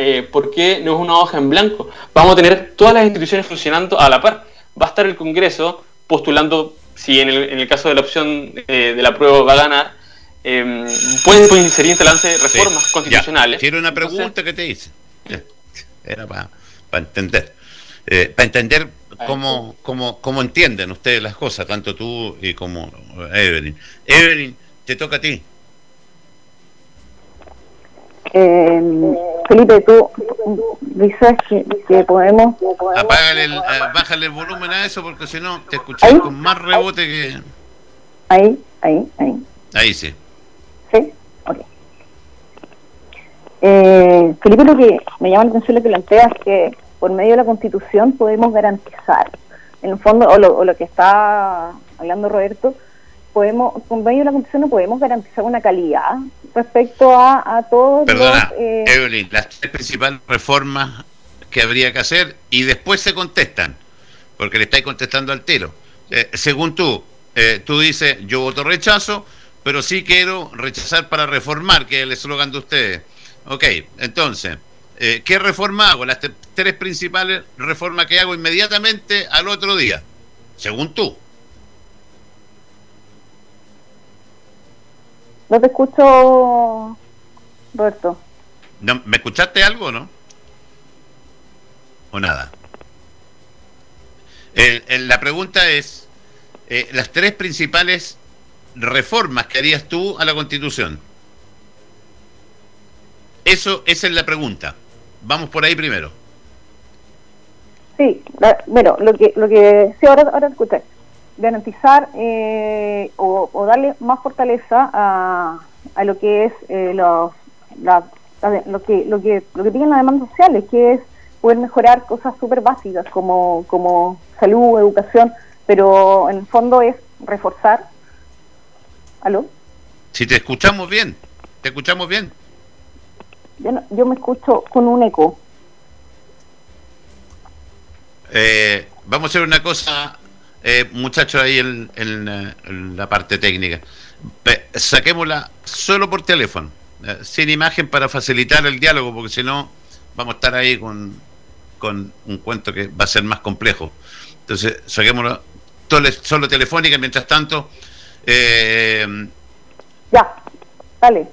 eh, ¿por qué no es una hoja en blanco? Vamos a tener todas las instituciones funcionando a la par. Va a estar el Congreso postulando, si en el, en el caso de la opción eh, de la prueba va a ganar, pueden, pueden seguir reformas constitucionales. Quiero una pregunta que te hice. Era para entender. Eh, para entender cómo, cómo, cómo entienden ustedes las cosas, tanto tú y como Evelyn. Evelyn, te toca a ti. Eh, Felipe, tú dices que, que podemos... Apágale el, eh, bájale el volumen a eso porque si no te escuchas con más rebote que... Ahí, ahí, ahí. Ahí sí. ¿Sí? Eh, Felipe, lo que me llama la atención lo que planteas es que por medio de la Constitución podemos garantizar, en el fondo, o lo, o lo que está hablando Roberto, podemos, con medio de la Constitución no podemos garantizar una calidad respecto a, a todos Perdona, eh, Evelyn, las tres principales reformas que habría que hacer y después se contestan, porque le estáis contestando al tiro. Eh, según tú, eh, tú dices, yo voto rechazo, pero sí quiero rechazar para reformar, que es el eslogan de ustedes. Ok, entonces, ¿qué reforma hago? Las tres principales reformas que hago inmediatamente al otro día, según tú. No te escucho, Roberto. ¿Me escuchaste algo o no? ¿O nada? la pregunta es, eh, las tres principales reformas que harías tú a la Constitución. Eso, esa es la pregunta. Vamos por ahí primero. Sí, bueno, lo que, lo que, sí, ahora, ahora escuché garantizar eh, o, darle más fortaleza a, a lo que es eh, los, lo que lo que lo que tienen las demandas sociales, que es poder mejorar cosas súper básicas como, como salud, educación, pero en el fondo es reforzar. ¿Aló? Si te escuchamos bien, te escuchamos bien. Yo, yo me escucho con un eco. Eh, vamos a hacer una cosa eh, muchachos ahí en, la parte técnica. saquémosla solo por teléfono, eh, sin imagen para facilitar el diálogo, porque si no vamos a estar ahí con, con un cuento que va a ser más complejo. Entonces, saquémosla solo telefónica, mientras tanto... Eh, ya, dale.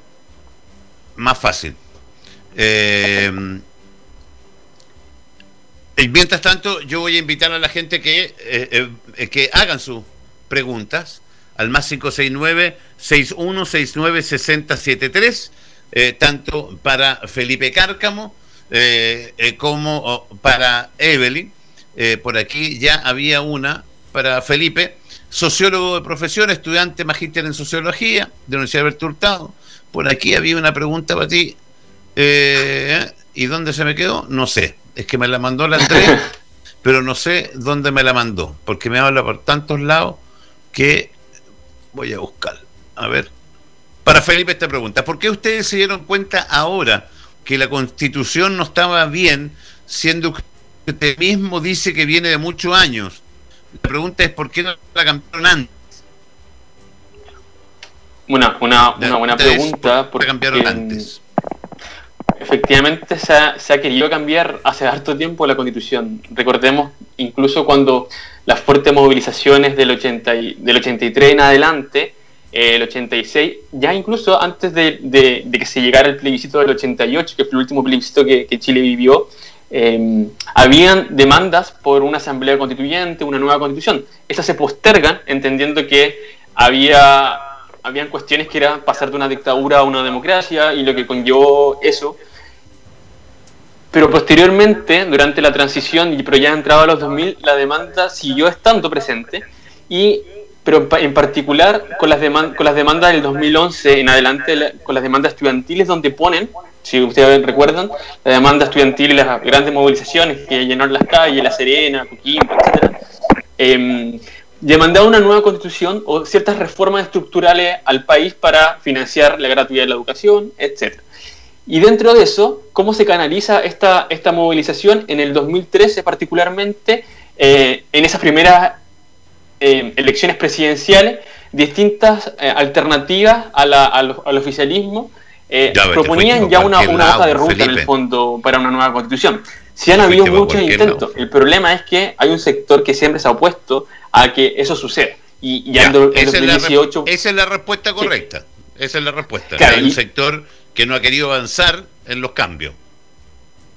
Más fácil. Eh, Y mientras tanto, yo voy a invitar a la gente que, eh, eh, que hagan sus preguntas al más 569-6169-6073, eh, tanto para Felipe Cárcamo como para Evelyn. por aquí ya había una para Felipe, sociólogo de profesión, estudiante magíster en sociología de la Universidad de Hurtado. Por aquí había una pregunta para ti. ¿Y dónde se me quedó? No sé es que me la mandó la Andrés, [laughs] pero no sé dónde me la mandó, porque me habla por tantos lados que voy a buscar. A ver. Para Felipe esta pregunta, ¿por qué ustedes se dieron cuenta ahora que la constitución no estaba bien, siendo que usted mismo dice que viene de muchos años? La pregunta es, ¿por qué no la cambiaron antes? Una, una, una buena pregunta. ¿Por qué cambiaron antes? Efectivamente se ha, querido cambiar hace harto tiempo la constitución. Recordemos incluso cuando las fuertes movilizaciones del, 80 del 83 en adelante, eh, el 86, ya incluso antes de, que se llegara el plebiscito del 88, que fue el último plebiscito que, Chile vivió, eh, habían demandas por una asamblea constituyente, una nueva constitución. Estas se postergan entendiendo que había habían cuestiones que era pasar de una dictadura a una democracia y lo que conllevó eso. Pero posteriormente, durante la transición, pero ya entrado a los 2000, la demanda siguió estando presente, y, pero en particular con las, con las demandas del 2011 en adelante, con las demandas estudiantiles, donde ponen, si ustedes recuerdan, la demanda estudiantil y las grandes movilizaciones que llenaron las calles, La Serena, Coquimbo, etc. Eh, demandar una nueva constitución o ciertas reformas estructurales al país para financiar la gratuidad de la educación, etc. Y dentro de eso, ¿cómo se canaliza esta, esta movilización en el 2013 particularmente, eh, en esas primeras eh, elecciones presidenciales, distintas eh, alternativas al, oficialismo proponían ya una, una hoja de ruta en el fondo para una nueva constitución. Si han habido muchos intentos, el problema es que hay un sector que siempre se ha opuesto a que eso suceda. Y, ya, en, 2018... esa es la respuesta correcta. Esa es la respuesta. hay un sector que no ha querido avanzar en los cambios.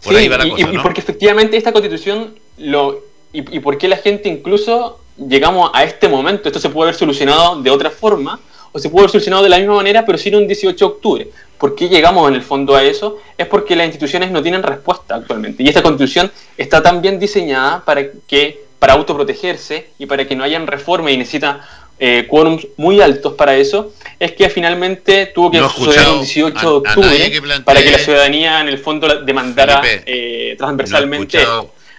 Por ahí va la cosa, y, porque efectivamente esta constitución lo y, y por qué la gente incluso llegamos a este momento, esto se puede haber solucionado de otra forma o se puede haber solucionado de la misma manera, pero sin un 18 de octubre. ¿Por qué llegamos en el fondo a eso? Es porque las instituciones no tienen respuesta actualmente. Y esta constitución está tan bien diseñada para que para autoprotegerse y para que no hayan reformas y necesita eh, quórums muy altos para eso, es que finalmente tuvo que suceder un 18 de octubre para que la ciudadanía en el fondo demandara eh, transversalmente.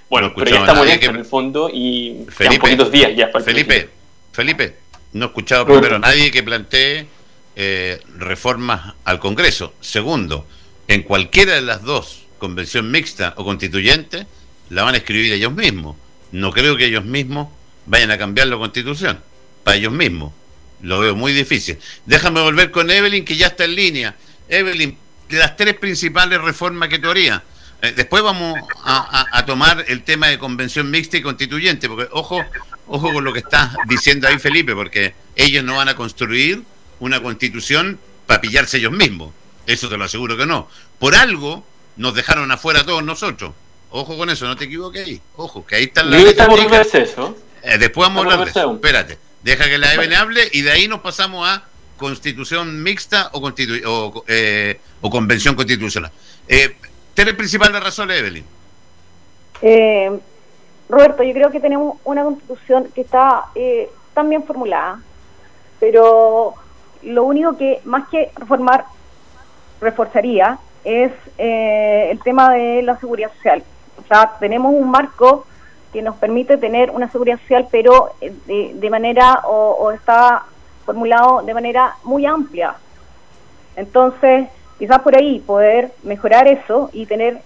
bueno, pero ya estamos en el fondo y Felipe, poquitos días ya. Para Felipe, Felipe, no he escuchado primero a nadie que plantee eh, reformas al Congreso. Segundo, en cualquiera de las dos, convención mixta o constituyente, la van a escribir ellos mismos. No creo que ellos mismos vayan a cambiar la constitución, para ellos mismos. Lo veo muy difícil. Déjame volver con Evelyn, que ya está en línea. Evelyn, las tres principales reformas que teoría. Eh, después vamos a, tomar el tema de convención mixta y constituyente, porque ojo, ojo con lo que está diciendo ahí Felipe, porque ellos no van a construir una constitución para pillarse ellos mismos. Eso te lo aseguro que no. Por algo nos dejaron afuera todos nosotros. Ojo con eso, no te equivoques ahí. Ojo, que ahí está la eso. Eh, después vamos a hablar de eso. Espérate, deja que la Evelyn hable y de ahí nos pasamos a constitución mixta o, o, eh, o convención constitucional. Eh, ¿Tiene principal la razón, Evelyn? Eh, Roberto, yo creo que tenemos una constitución que está eh, tan bien formulada, pero lo único que más que reformar reforzaría es eh, el tema de la seguridad social. O sea, tenemos un marco que nos permite tener una seguridad social, pero eh, de, manera, o, está formulado de manera muy amplia. Entonces, quizás por ahí poder mejorar eso y tener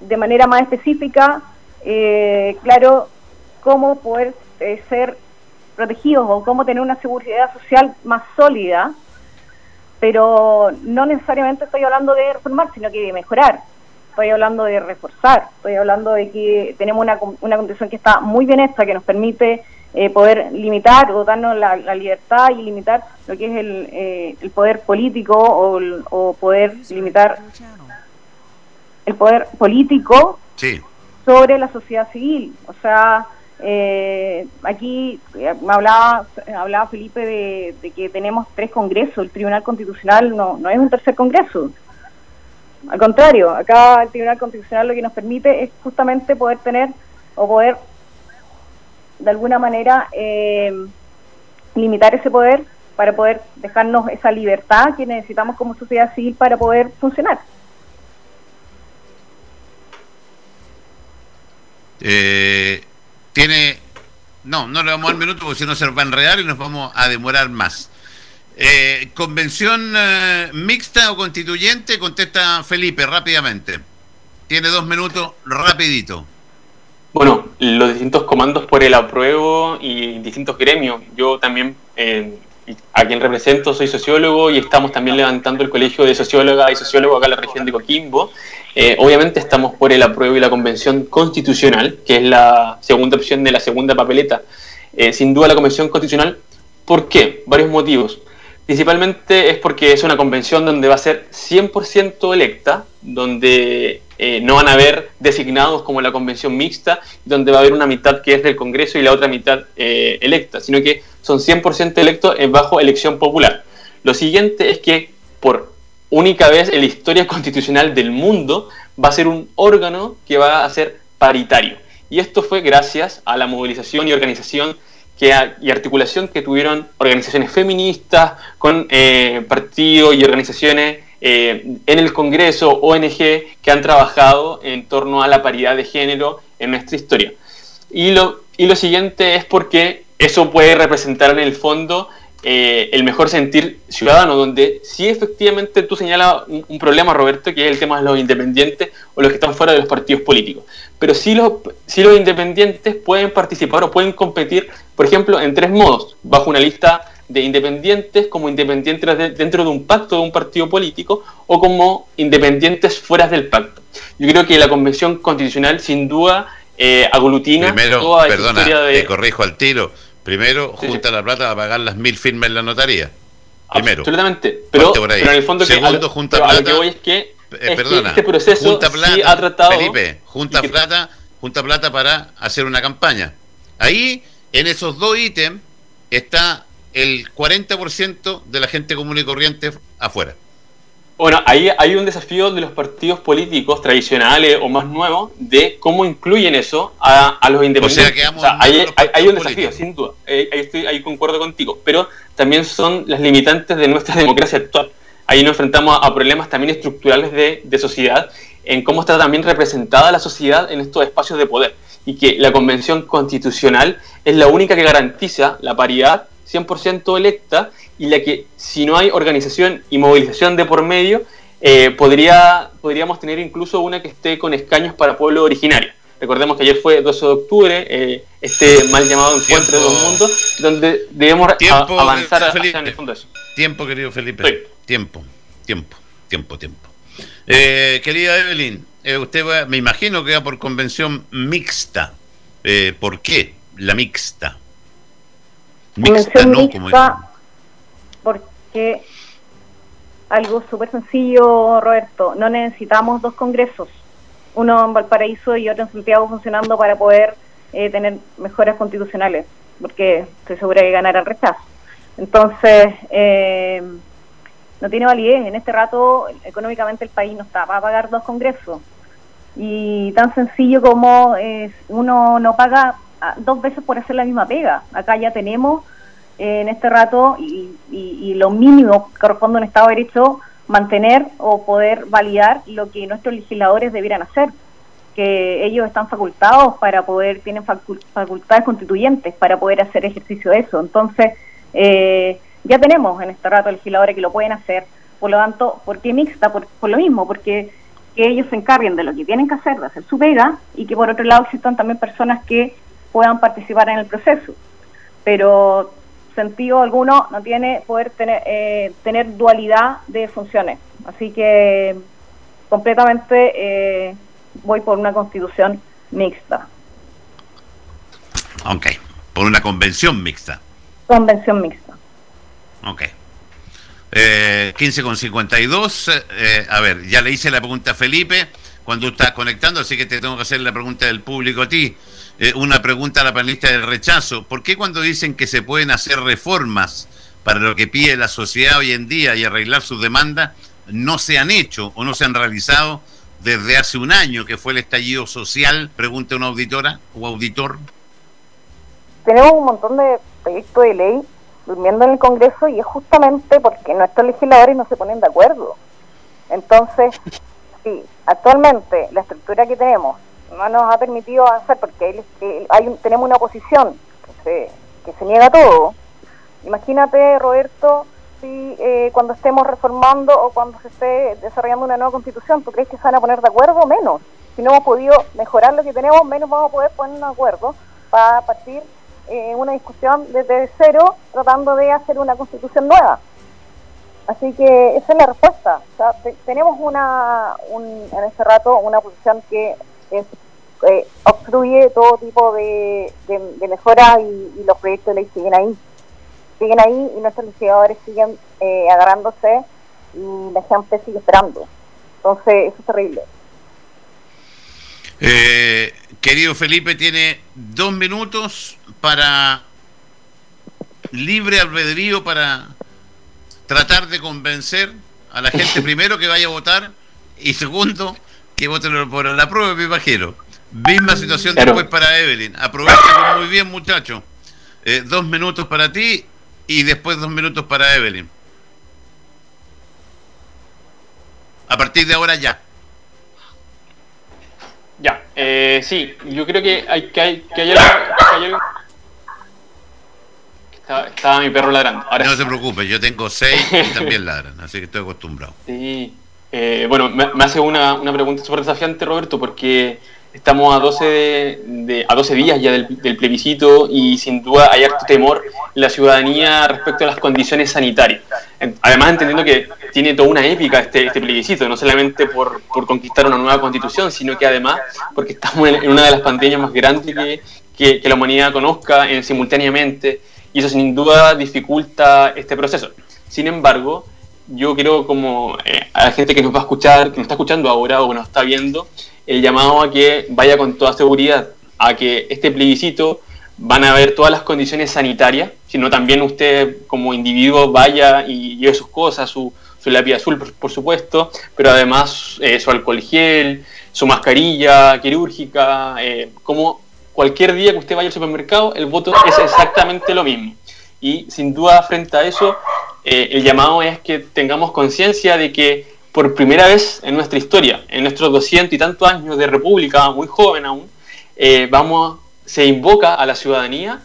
de manera más específica, eh, claro, cómo poder ser protegidos o cómo tener una seguridad social más sólida, pero no necesariamente estoy hablando de reformar, sino que de mejorar. Estoy hablando de reforzar, estoy hablando de que tenemos una, una condición que está muy bien hecha, que nos permite eh, poder limitar o darnos la, libertad y limitar lo que es el, eh, el poder político o, o, poder limitar el poder político sí. sobre la sociedad civil. O sea, eh, aquí eh, hablaba, hablaba Felipe de, que tenemos tres congresos, el Tribunal Constitucional no, no es un tercer congreso. Al contrario, acá el Tribunal Constitucional lo que nos permite es justamente poder tener o poder de alguna manera eh, limitar ese poder para poder dejarnos esa libertad que necesitamos como sociedad civil para poder funcionar. Eh, tiene... No, no le vamos a dar minuto porque si no se va a enredar y nos vamos a demorar más. Eh, ¿Convención eh, mixta o constituyente? Contesta Felipe rápidamente. Tiene dos minutos, rapidito. Bueno, los distintos comandos por el apruebo y distintos gremios. Yo también, eh, a quien represento, soy sociólogo y estamos también levantando el colegio de sociólogas y sociólogos acá en la región de Coquimbo. Eh, obviamente estamos por el apruebo y la convención constitucional, que es la segunda opción de la segunda papeleta. Eh, sin duda la convención constitucional, ¿por qué? Varios motivos. Principalmente es porque es una convención donde va a ser 100% electa, donde eh, no van a haber designados como la convención mixta, donde va a haber una mitad que es del Congreso y la otra mitad eh, electa, sino que son 100% electos bajo elección popular. Lo siguiente es que por única vez en la historia [laughs] constitucional del mundo va a ser un órgano que va a ser paritario. Y esto fue gracias a la movilización y organización y articulación que tuvieron organizaciones feministas con eh, partidos y organizaciones eh, en el Congreso, ONG, que han trabajado en torno a la paridad de género en nuestra historia. Y lo, y lo siguiente es porque eso puede representar en el fondo eh, el mejor sentir ciudadano, donde si efectivamente tú señalas un, problema, Roberto, que es el tema de los independientes o los que están fuera de los partidos políticos. Pero si los, si los independientes pueden participar o pueden competir, por ejemplo, en tres modos, bajo una lista de independientes como independientes dentro de un pacto de un partido político o como independientes fuera del pacto. Yo creo que la Convención Constitucional sin duda eh, aglutina Primero, toda perdona, historia de... corrijo al tiro Primero, junta la plata para pagar las mil firmas en la notaría. Primero. Absolutamente. Pero, en el fondo, Segundo, junta plata. es que, perdona, este proceso junta plata, ha tratado. Felipe, junta plata, junta plata para hacer una campaña. Ahí, en esos dos ítems, está el 40% de la gente común y corriente afuera. Bueno, ahí hay un desafío de los partidos políticos tradicionales o más nuevos de cómo incluyen eso a, los independientes. O sea, hay, un desafío, sin duda. Eh, ahí, estoy, ahí concuerdo contigo. Pero también son las limitantes de nuestra [laughs] democracia actual. Ahí nos enfrentamos a, problemas también estructurales de, de sociedad, en cómo está también representada la sociedad en estos espacios de poder. Y que la Convención Constitucional es la única que garantiza la paridad 100% electa y la que si no hay organización y movilización de por medio, eh, podría, podríamos tener incluso una que esté con escaños para pueblo originario. Recordemos que ayer fue 12 de octubre, eh, este mal llamado encuentro de los mundos, donde debemos avanzar hacia el fondo eso. Tiempo, querido Felipe. Tiempo, tiempo, tiempo, tiempo. Eh, querida Evelyn, usted me imagino que va por convención mixta. ¿Por qué la mixta? Mixta, no, mixta porque algo súper sencillo, Roberto, no necesitamos dos congresos, uno en Valparaíso y otro en Santiago funcionando para poder eh, tener mejoras constitucionales, porque estoy segura de ganar el rechazo. Entonces, eh, no tiene validez. En este rato, económicamente el país no está para pagar dos congresos. Y tan sencillo como uno no paga dos veces por hacer la misma pega. Acá ya tenemos en este rato y, lo mínimo que corresponde a un Estado de Derecho mantener o poder validar lo que nuestros legisladores debieran hacer, que ellos están facultados para poder, tienen facultades constituyentes para poder hacer ejercicio de eso. Entonces, eh, ya tenemos en este rato legisladores que lo pueden hacer, por lo tanto, ¿por qué mixta? Por, por lo mismo, porque que ellos se encarguen de lo que tienen que hacer, de hacer su pega, y que por otro lado existan también personas que puedan participar en el proceso. Pero sentido alguno no tiene poder tener, eh, tener dualidad de funciones. Así que completamente eh, voy por una constitución mixta. Ok, por una convención mixta. Convención mixta. Ok. Eh, 15 con 52. Eh, a ver, ya le hice la pregunta a Felipe. cuando estás conectando, así que te tengo que hacer la pregunta del público a ti. Eh, una pregunta a la panelista del rechazo. ¿Por qué cuando dicen que se pueden hacer reformas para lo que pide la sociedad hoy en día y arreglar sus demandas, no se han hecho o no se han realizado desde hace un año que fue el estallido social? Pregunta una auditora o auditor. Tenemos un montón de proyectos de ley durmiendo en el Congreso y es justamente porque nuestros legisladores no se ponen de acuerdo. Entonces, sí, actualmente la estructura que tenemos no nos ha permitido avanzar porque hay, tenemos una oposición que se, que se niega todo. Imagínate, Roberto, si eh, cuando estemos reformando o cuando se esté desarrollando una nueva constitución, ¿tú crees que se van a poner de acuerdo? Menos. Si no hemos podido mejorar lo que tenemos, menos vamos a poder ponernos de acuerdo para partir eh, una discusión desde cero tratando de hacer una constitución nueva. Así que esa es la respuesta. tenemos una, en este rato una posición que es, eh, obstruye todo tipo de, mejoras y, los proyectos de ley siguen ahí. Siguen ahí y nuestros legisladores siguen eh, agarrándose y la gente sigue esperando. Entonces, eso es terrible. Eh, querido Felipe, tiene dos minutos para libre albedrío para tratar de convencer a la gente primero que vaya a votar y segundo que vote por la prueba, me imagino. Misma situación después para Evelyn. Aprovecha muy bien, muchacho. Eh, dos minutos para ti y después dos minutos para Evelyn. A partir de ahora ya. Ya, eh, sí, yo creo que hay que hay, que hay, estaba, mi perro ladrando. Ahora... No se preocupe, yo tengo seis y también ladran, así que estoy acostumbrado. Sí. Eh, bueno, me, hace una, una pregunta súper desafiante, Roberto, porque estamos a 12, de, a 12 días ya del, plebiscito y sin duda hay harto temor en la ciudadanía respecto a las condiciones sanitarias. Además, entendiendo que tiene toda una épica este, este plebiscito, no solamente por, por, conquistar una nueva constitución, sino que además porque estamos en, una de las pandemias más grandes que, que la humanidad conozca en, simultáneamente y eso sin duda dificulta este proceso. Sin embargo, yo quiero como eh, a la gente que nos va a escuchar, que nos está escuchando ahora o que nos está viendo, el llamado a que vaya con toda seguridad a que este plebiscito van a ver todas las condiciones sanitarias, sino también usted como individuo vaya y lleve sus cosas, su, su lápiz azul, por, supuesto, pero además eh, su alcohol gel, su mascarilla quirúrgica, eh, como cualquier día que usted vaya al supermercado, el voto es exactamente lo mismo. Y sin duda frente a eso, eh, el llamado es que tengamos conciencia de que por primera vez en nuestra historia, en nuestros doscientos y tantos años de república, muy joven aún, eh, se invoca a la ciudadanía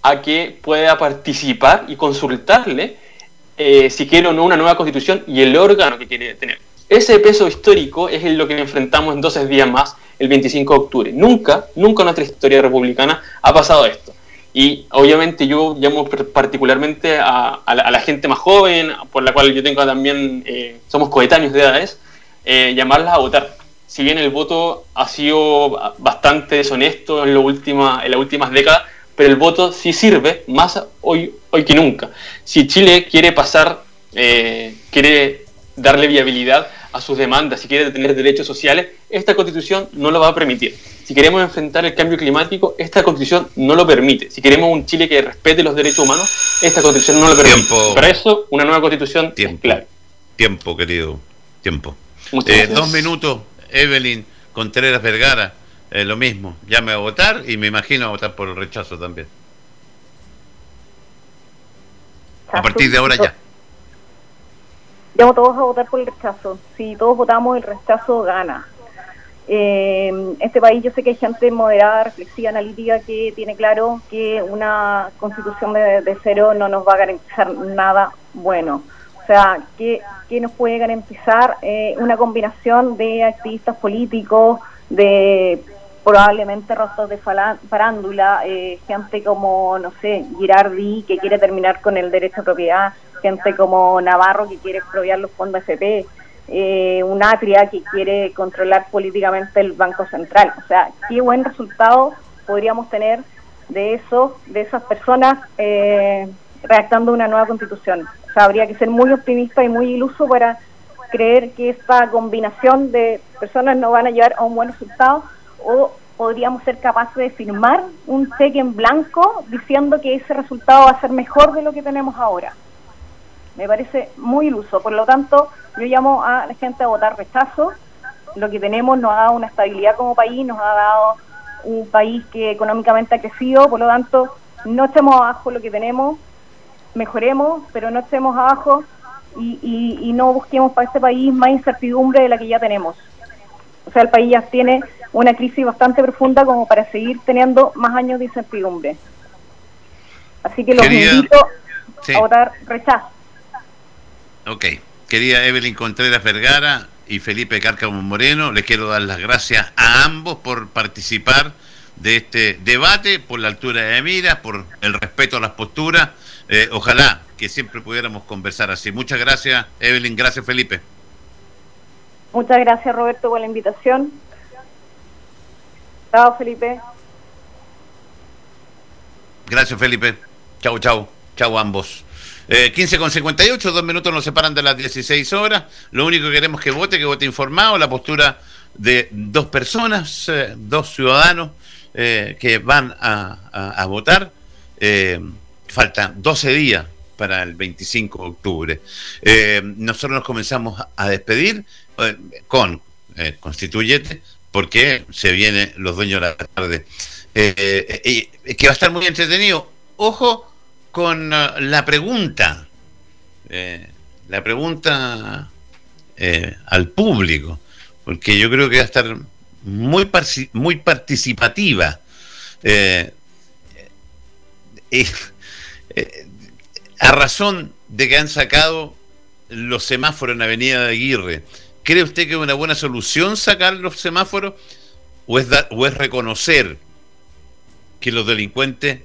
a que pueda participar y consultarle eh, si quiere o no una nueva constitución y el órgano que quiere tener. Ese peso histórico es lo que enfrentamos en 12 días más el 25 de octubre. Nunca, nunca en nuestra historia republicana ha pasado esto. Y obviamente yo llamo particularmente a, la, gente más joven, por la cual yo tengo también, eh, somos coetáneos de edades, eh, llamarlas a votar. Si bien el voto ha sido bastante deshonesto en, lo última, en las últimas décadas, pero el voto sí sirve más hoy, hoy que nunca. Si Chile quiere pasar, eh, quiere darle viabilidad a sus demandas, si quiere tener derechos sociales, esta constitución no lo va a permitir. Si queremos enfrentar el cambio climático, esta constitución no lo permite. Si queremos un Chile que respete los derechos humanos, esta constitución no lo permite. Para eso, una nueva constitución Tiempo. clave. Tiempo, querido. Tiempo. Eh, dos minutos, Evelyn Contreras Vergara. Eh, lo mismo, llame a votar y me imagino a votar por el rechazo también. A partir de ahora ya llamo todos a votar por el rechazo. Si todos votamos, el rechazo gana. Eh, este país yo sé que hay gente moderada, reflexiva, analítica que tiene claro que una constitución de, cero no nos va a garantizar nada bueno. O sea, ¿qué, nos puede garantizar eh, una combinación de activistas políticos, de probablemente rostros de farándula, eh, gente como, no sé, Girardi, que quiere terminar con el derecho a propiedad, gente como Navarro que quiere expropiar los fondos FP, eh, un Atria que quiere controlar políticamente el Banco Central. O sea, qué buen resultado podríamos tener de eso, de esas personas eh, redactando una nueva constitución. O sea, habría que ser muy optimista y muy iluso para creer que esta combinación de personas no van a llevar a un buen resultado o podríamos ser capaces de firmar un cheque en blanco diciendo que ese resultado va a ser mejor de lo que tenemos ahora. Me parece muy iluso. Por lo tanto, yo llamo a la gente a votar rechazo. Lo que tenemos nos ha dado una estabilidad como país, nos ha dado un país que económicamente ha crecido, por lo tanto, no echemos abajo lo que tenemos, mejoremos, pero no echemos abajo y, y, no busquemos para este país más incertidumbre de la que ya tenemos. O sea, el país ya tiene una crisis bastante profunda como para seguir teniendo más años de incertidumbre. Así que los invito a votar rechazo. Ok. Querida Evelyn Contreras Vergara y Felipe Cárcamo Moreno, les quiero dar las gracias a ambos por participar de este debate, por la altura de miras, por el respeto a las posturas. Eh, ojalá que siempre pudiéramos conversar así. Muchas gracias, Evelyn. Gracias, Felipe. Muchas gracias, Roberto, por la invitación. Chao, Felipe. Gracias, Felipe. Chau, chau. Chau ambos. Eh, 15 con 58, dos minutos nos separan de las 16 horas. Lo único que queremos que vote, que vote informado, la postura de dos personas, eh, dos ciudadanos eh, que van a, votar. Eh, faltan 12 días para el 25 de octubre. nosotros nos comenzamos a despedir con Constituyete, porque se vienen los dueños de la tarde. que va a estar muy entretenido. Ojo con uh, la pregunta, eh, la pregunta eh, al público, porque yo creo que va a estar muy, muy participativa. Eh, a razón de que han sacado los semáforos en Avenida de Aguirre, ¿cree usted que es una buena solución sacar los semáforos o es, o es reconocer que los delincuentes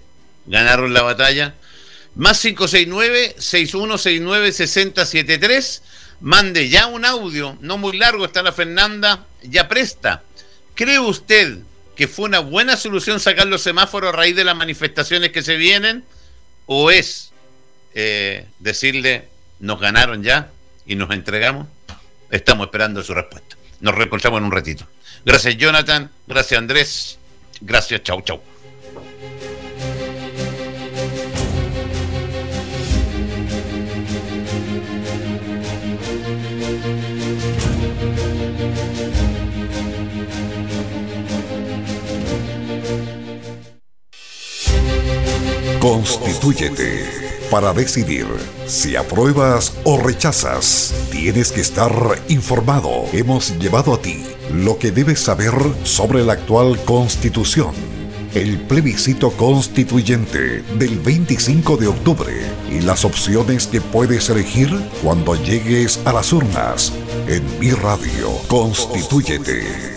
ganaron la batalla más 569-6169-6073. Mande ya un audio, no muy largo, está la Fernanda, ya presta. ¿Cree usted que fue una buena solución sacar los semáforos a raíz de las manifestaciones que se vienen? ¿O es eh, decirle, nos ganaron ya y nos entregamos? Estamos esperando su respuesta. Nos reencontramos en un ratito. Gracias Jonathan, gracias Andrés, gracias, chau, chau. Constitúyete para decidir si apruebas o rechazas. Tienes que estar informado. Hemos llevado a ti lo que debes saber sobre la actual constitución. El plebiscito constituyente del 25 de octubre y las opciones que puedes elegir cuando llegues a las urnas. En mi radio, constitúyete.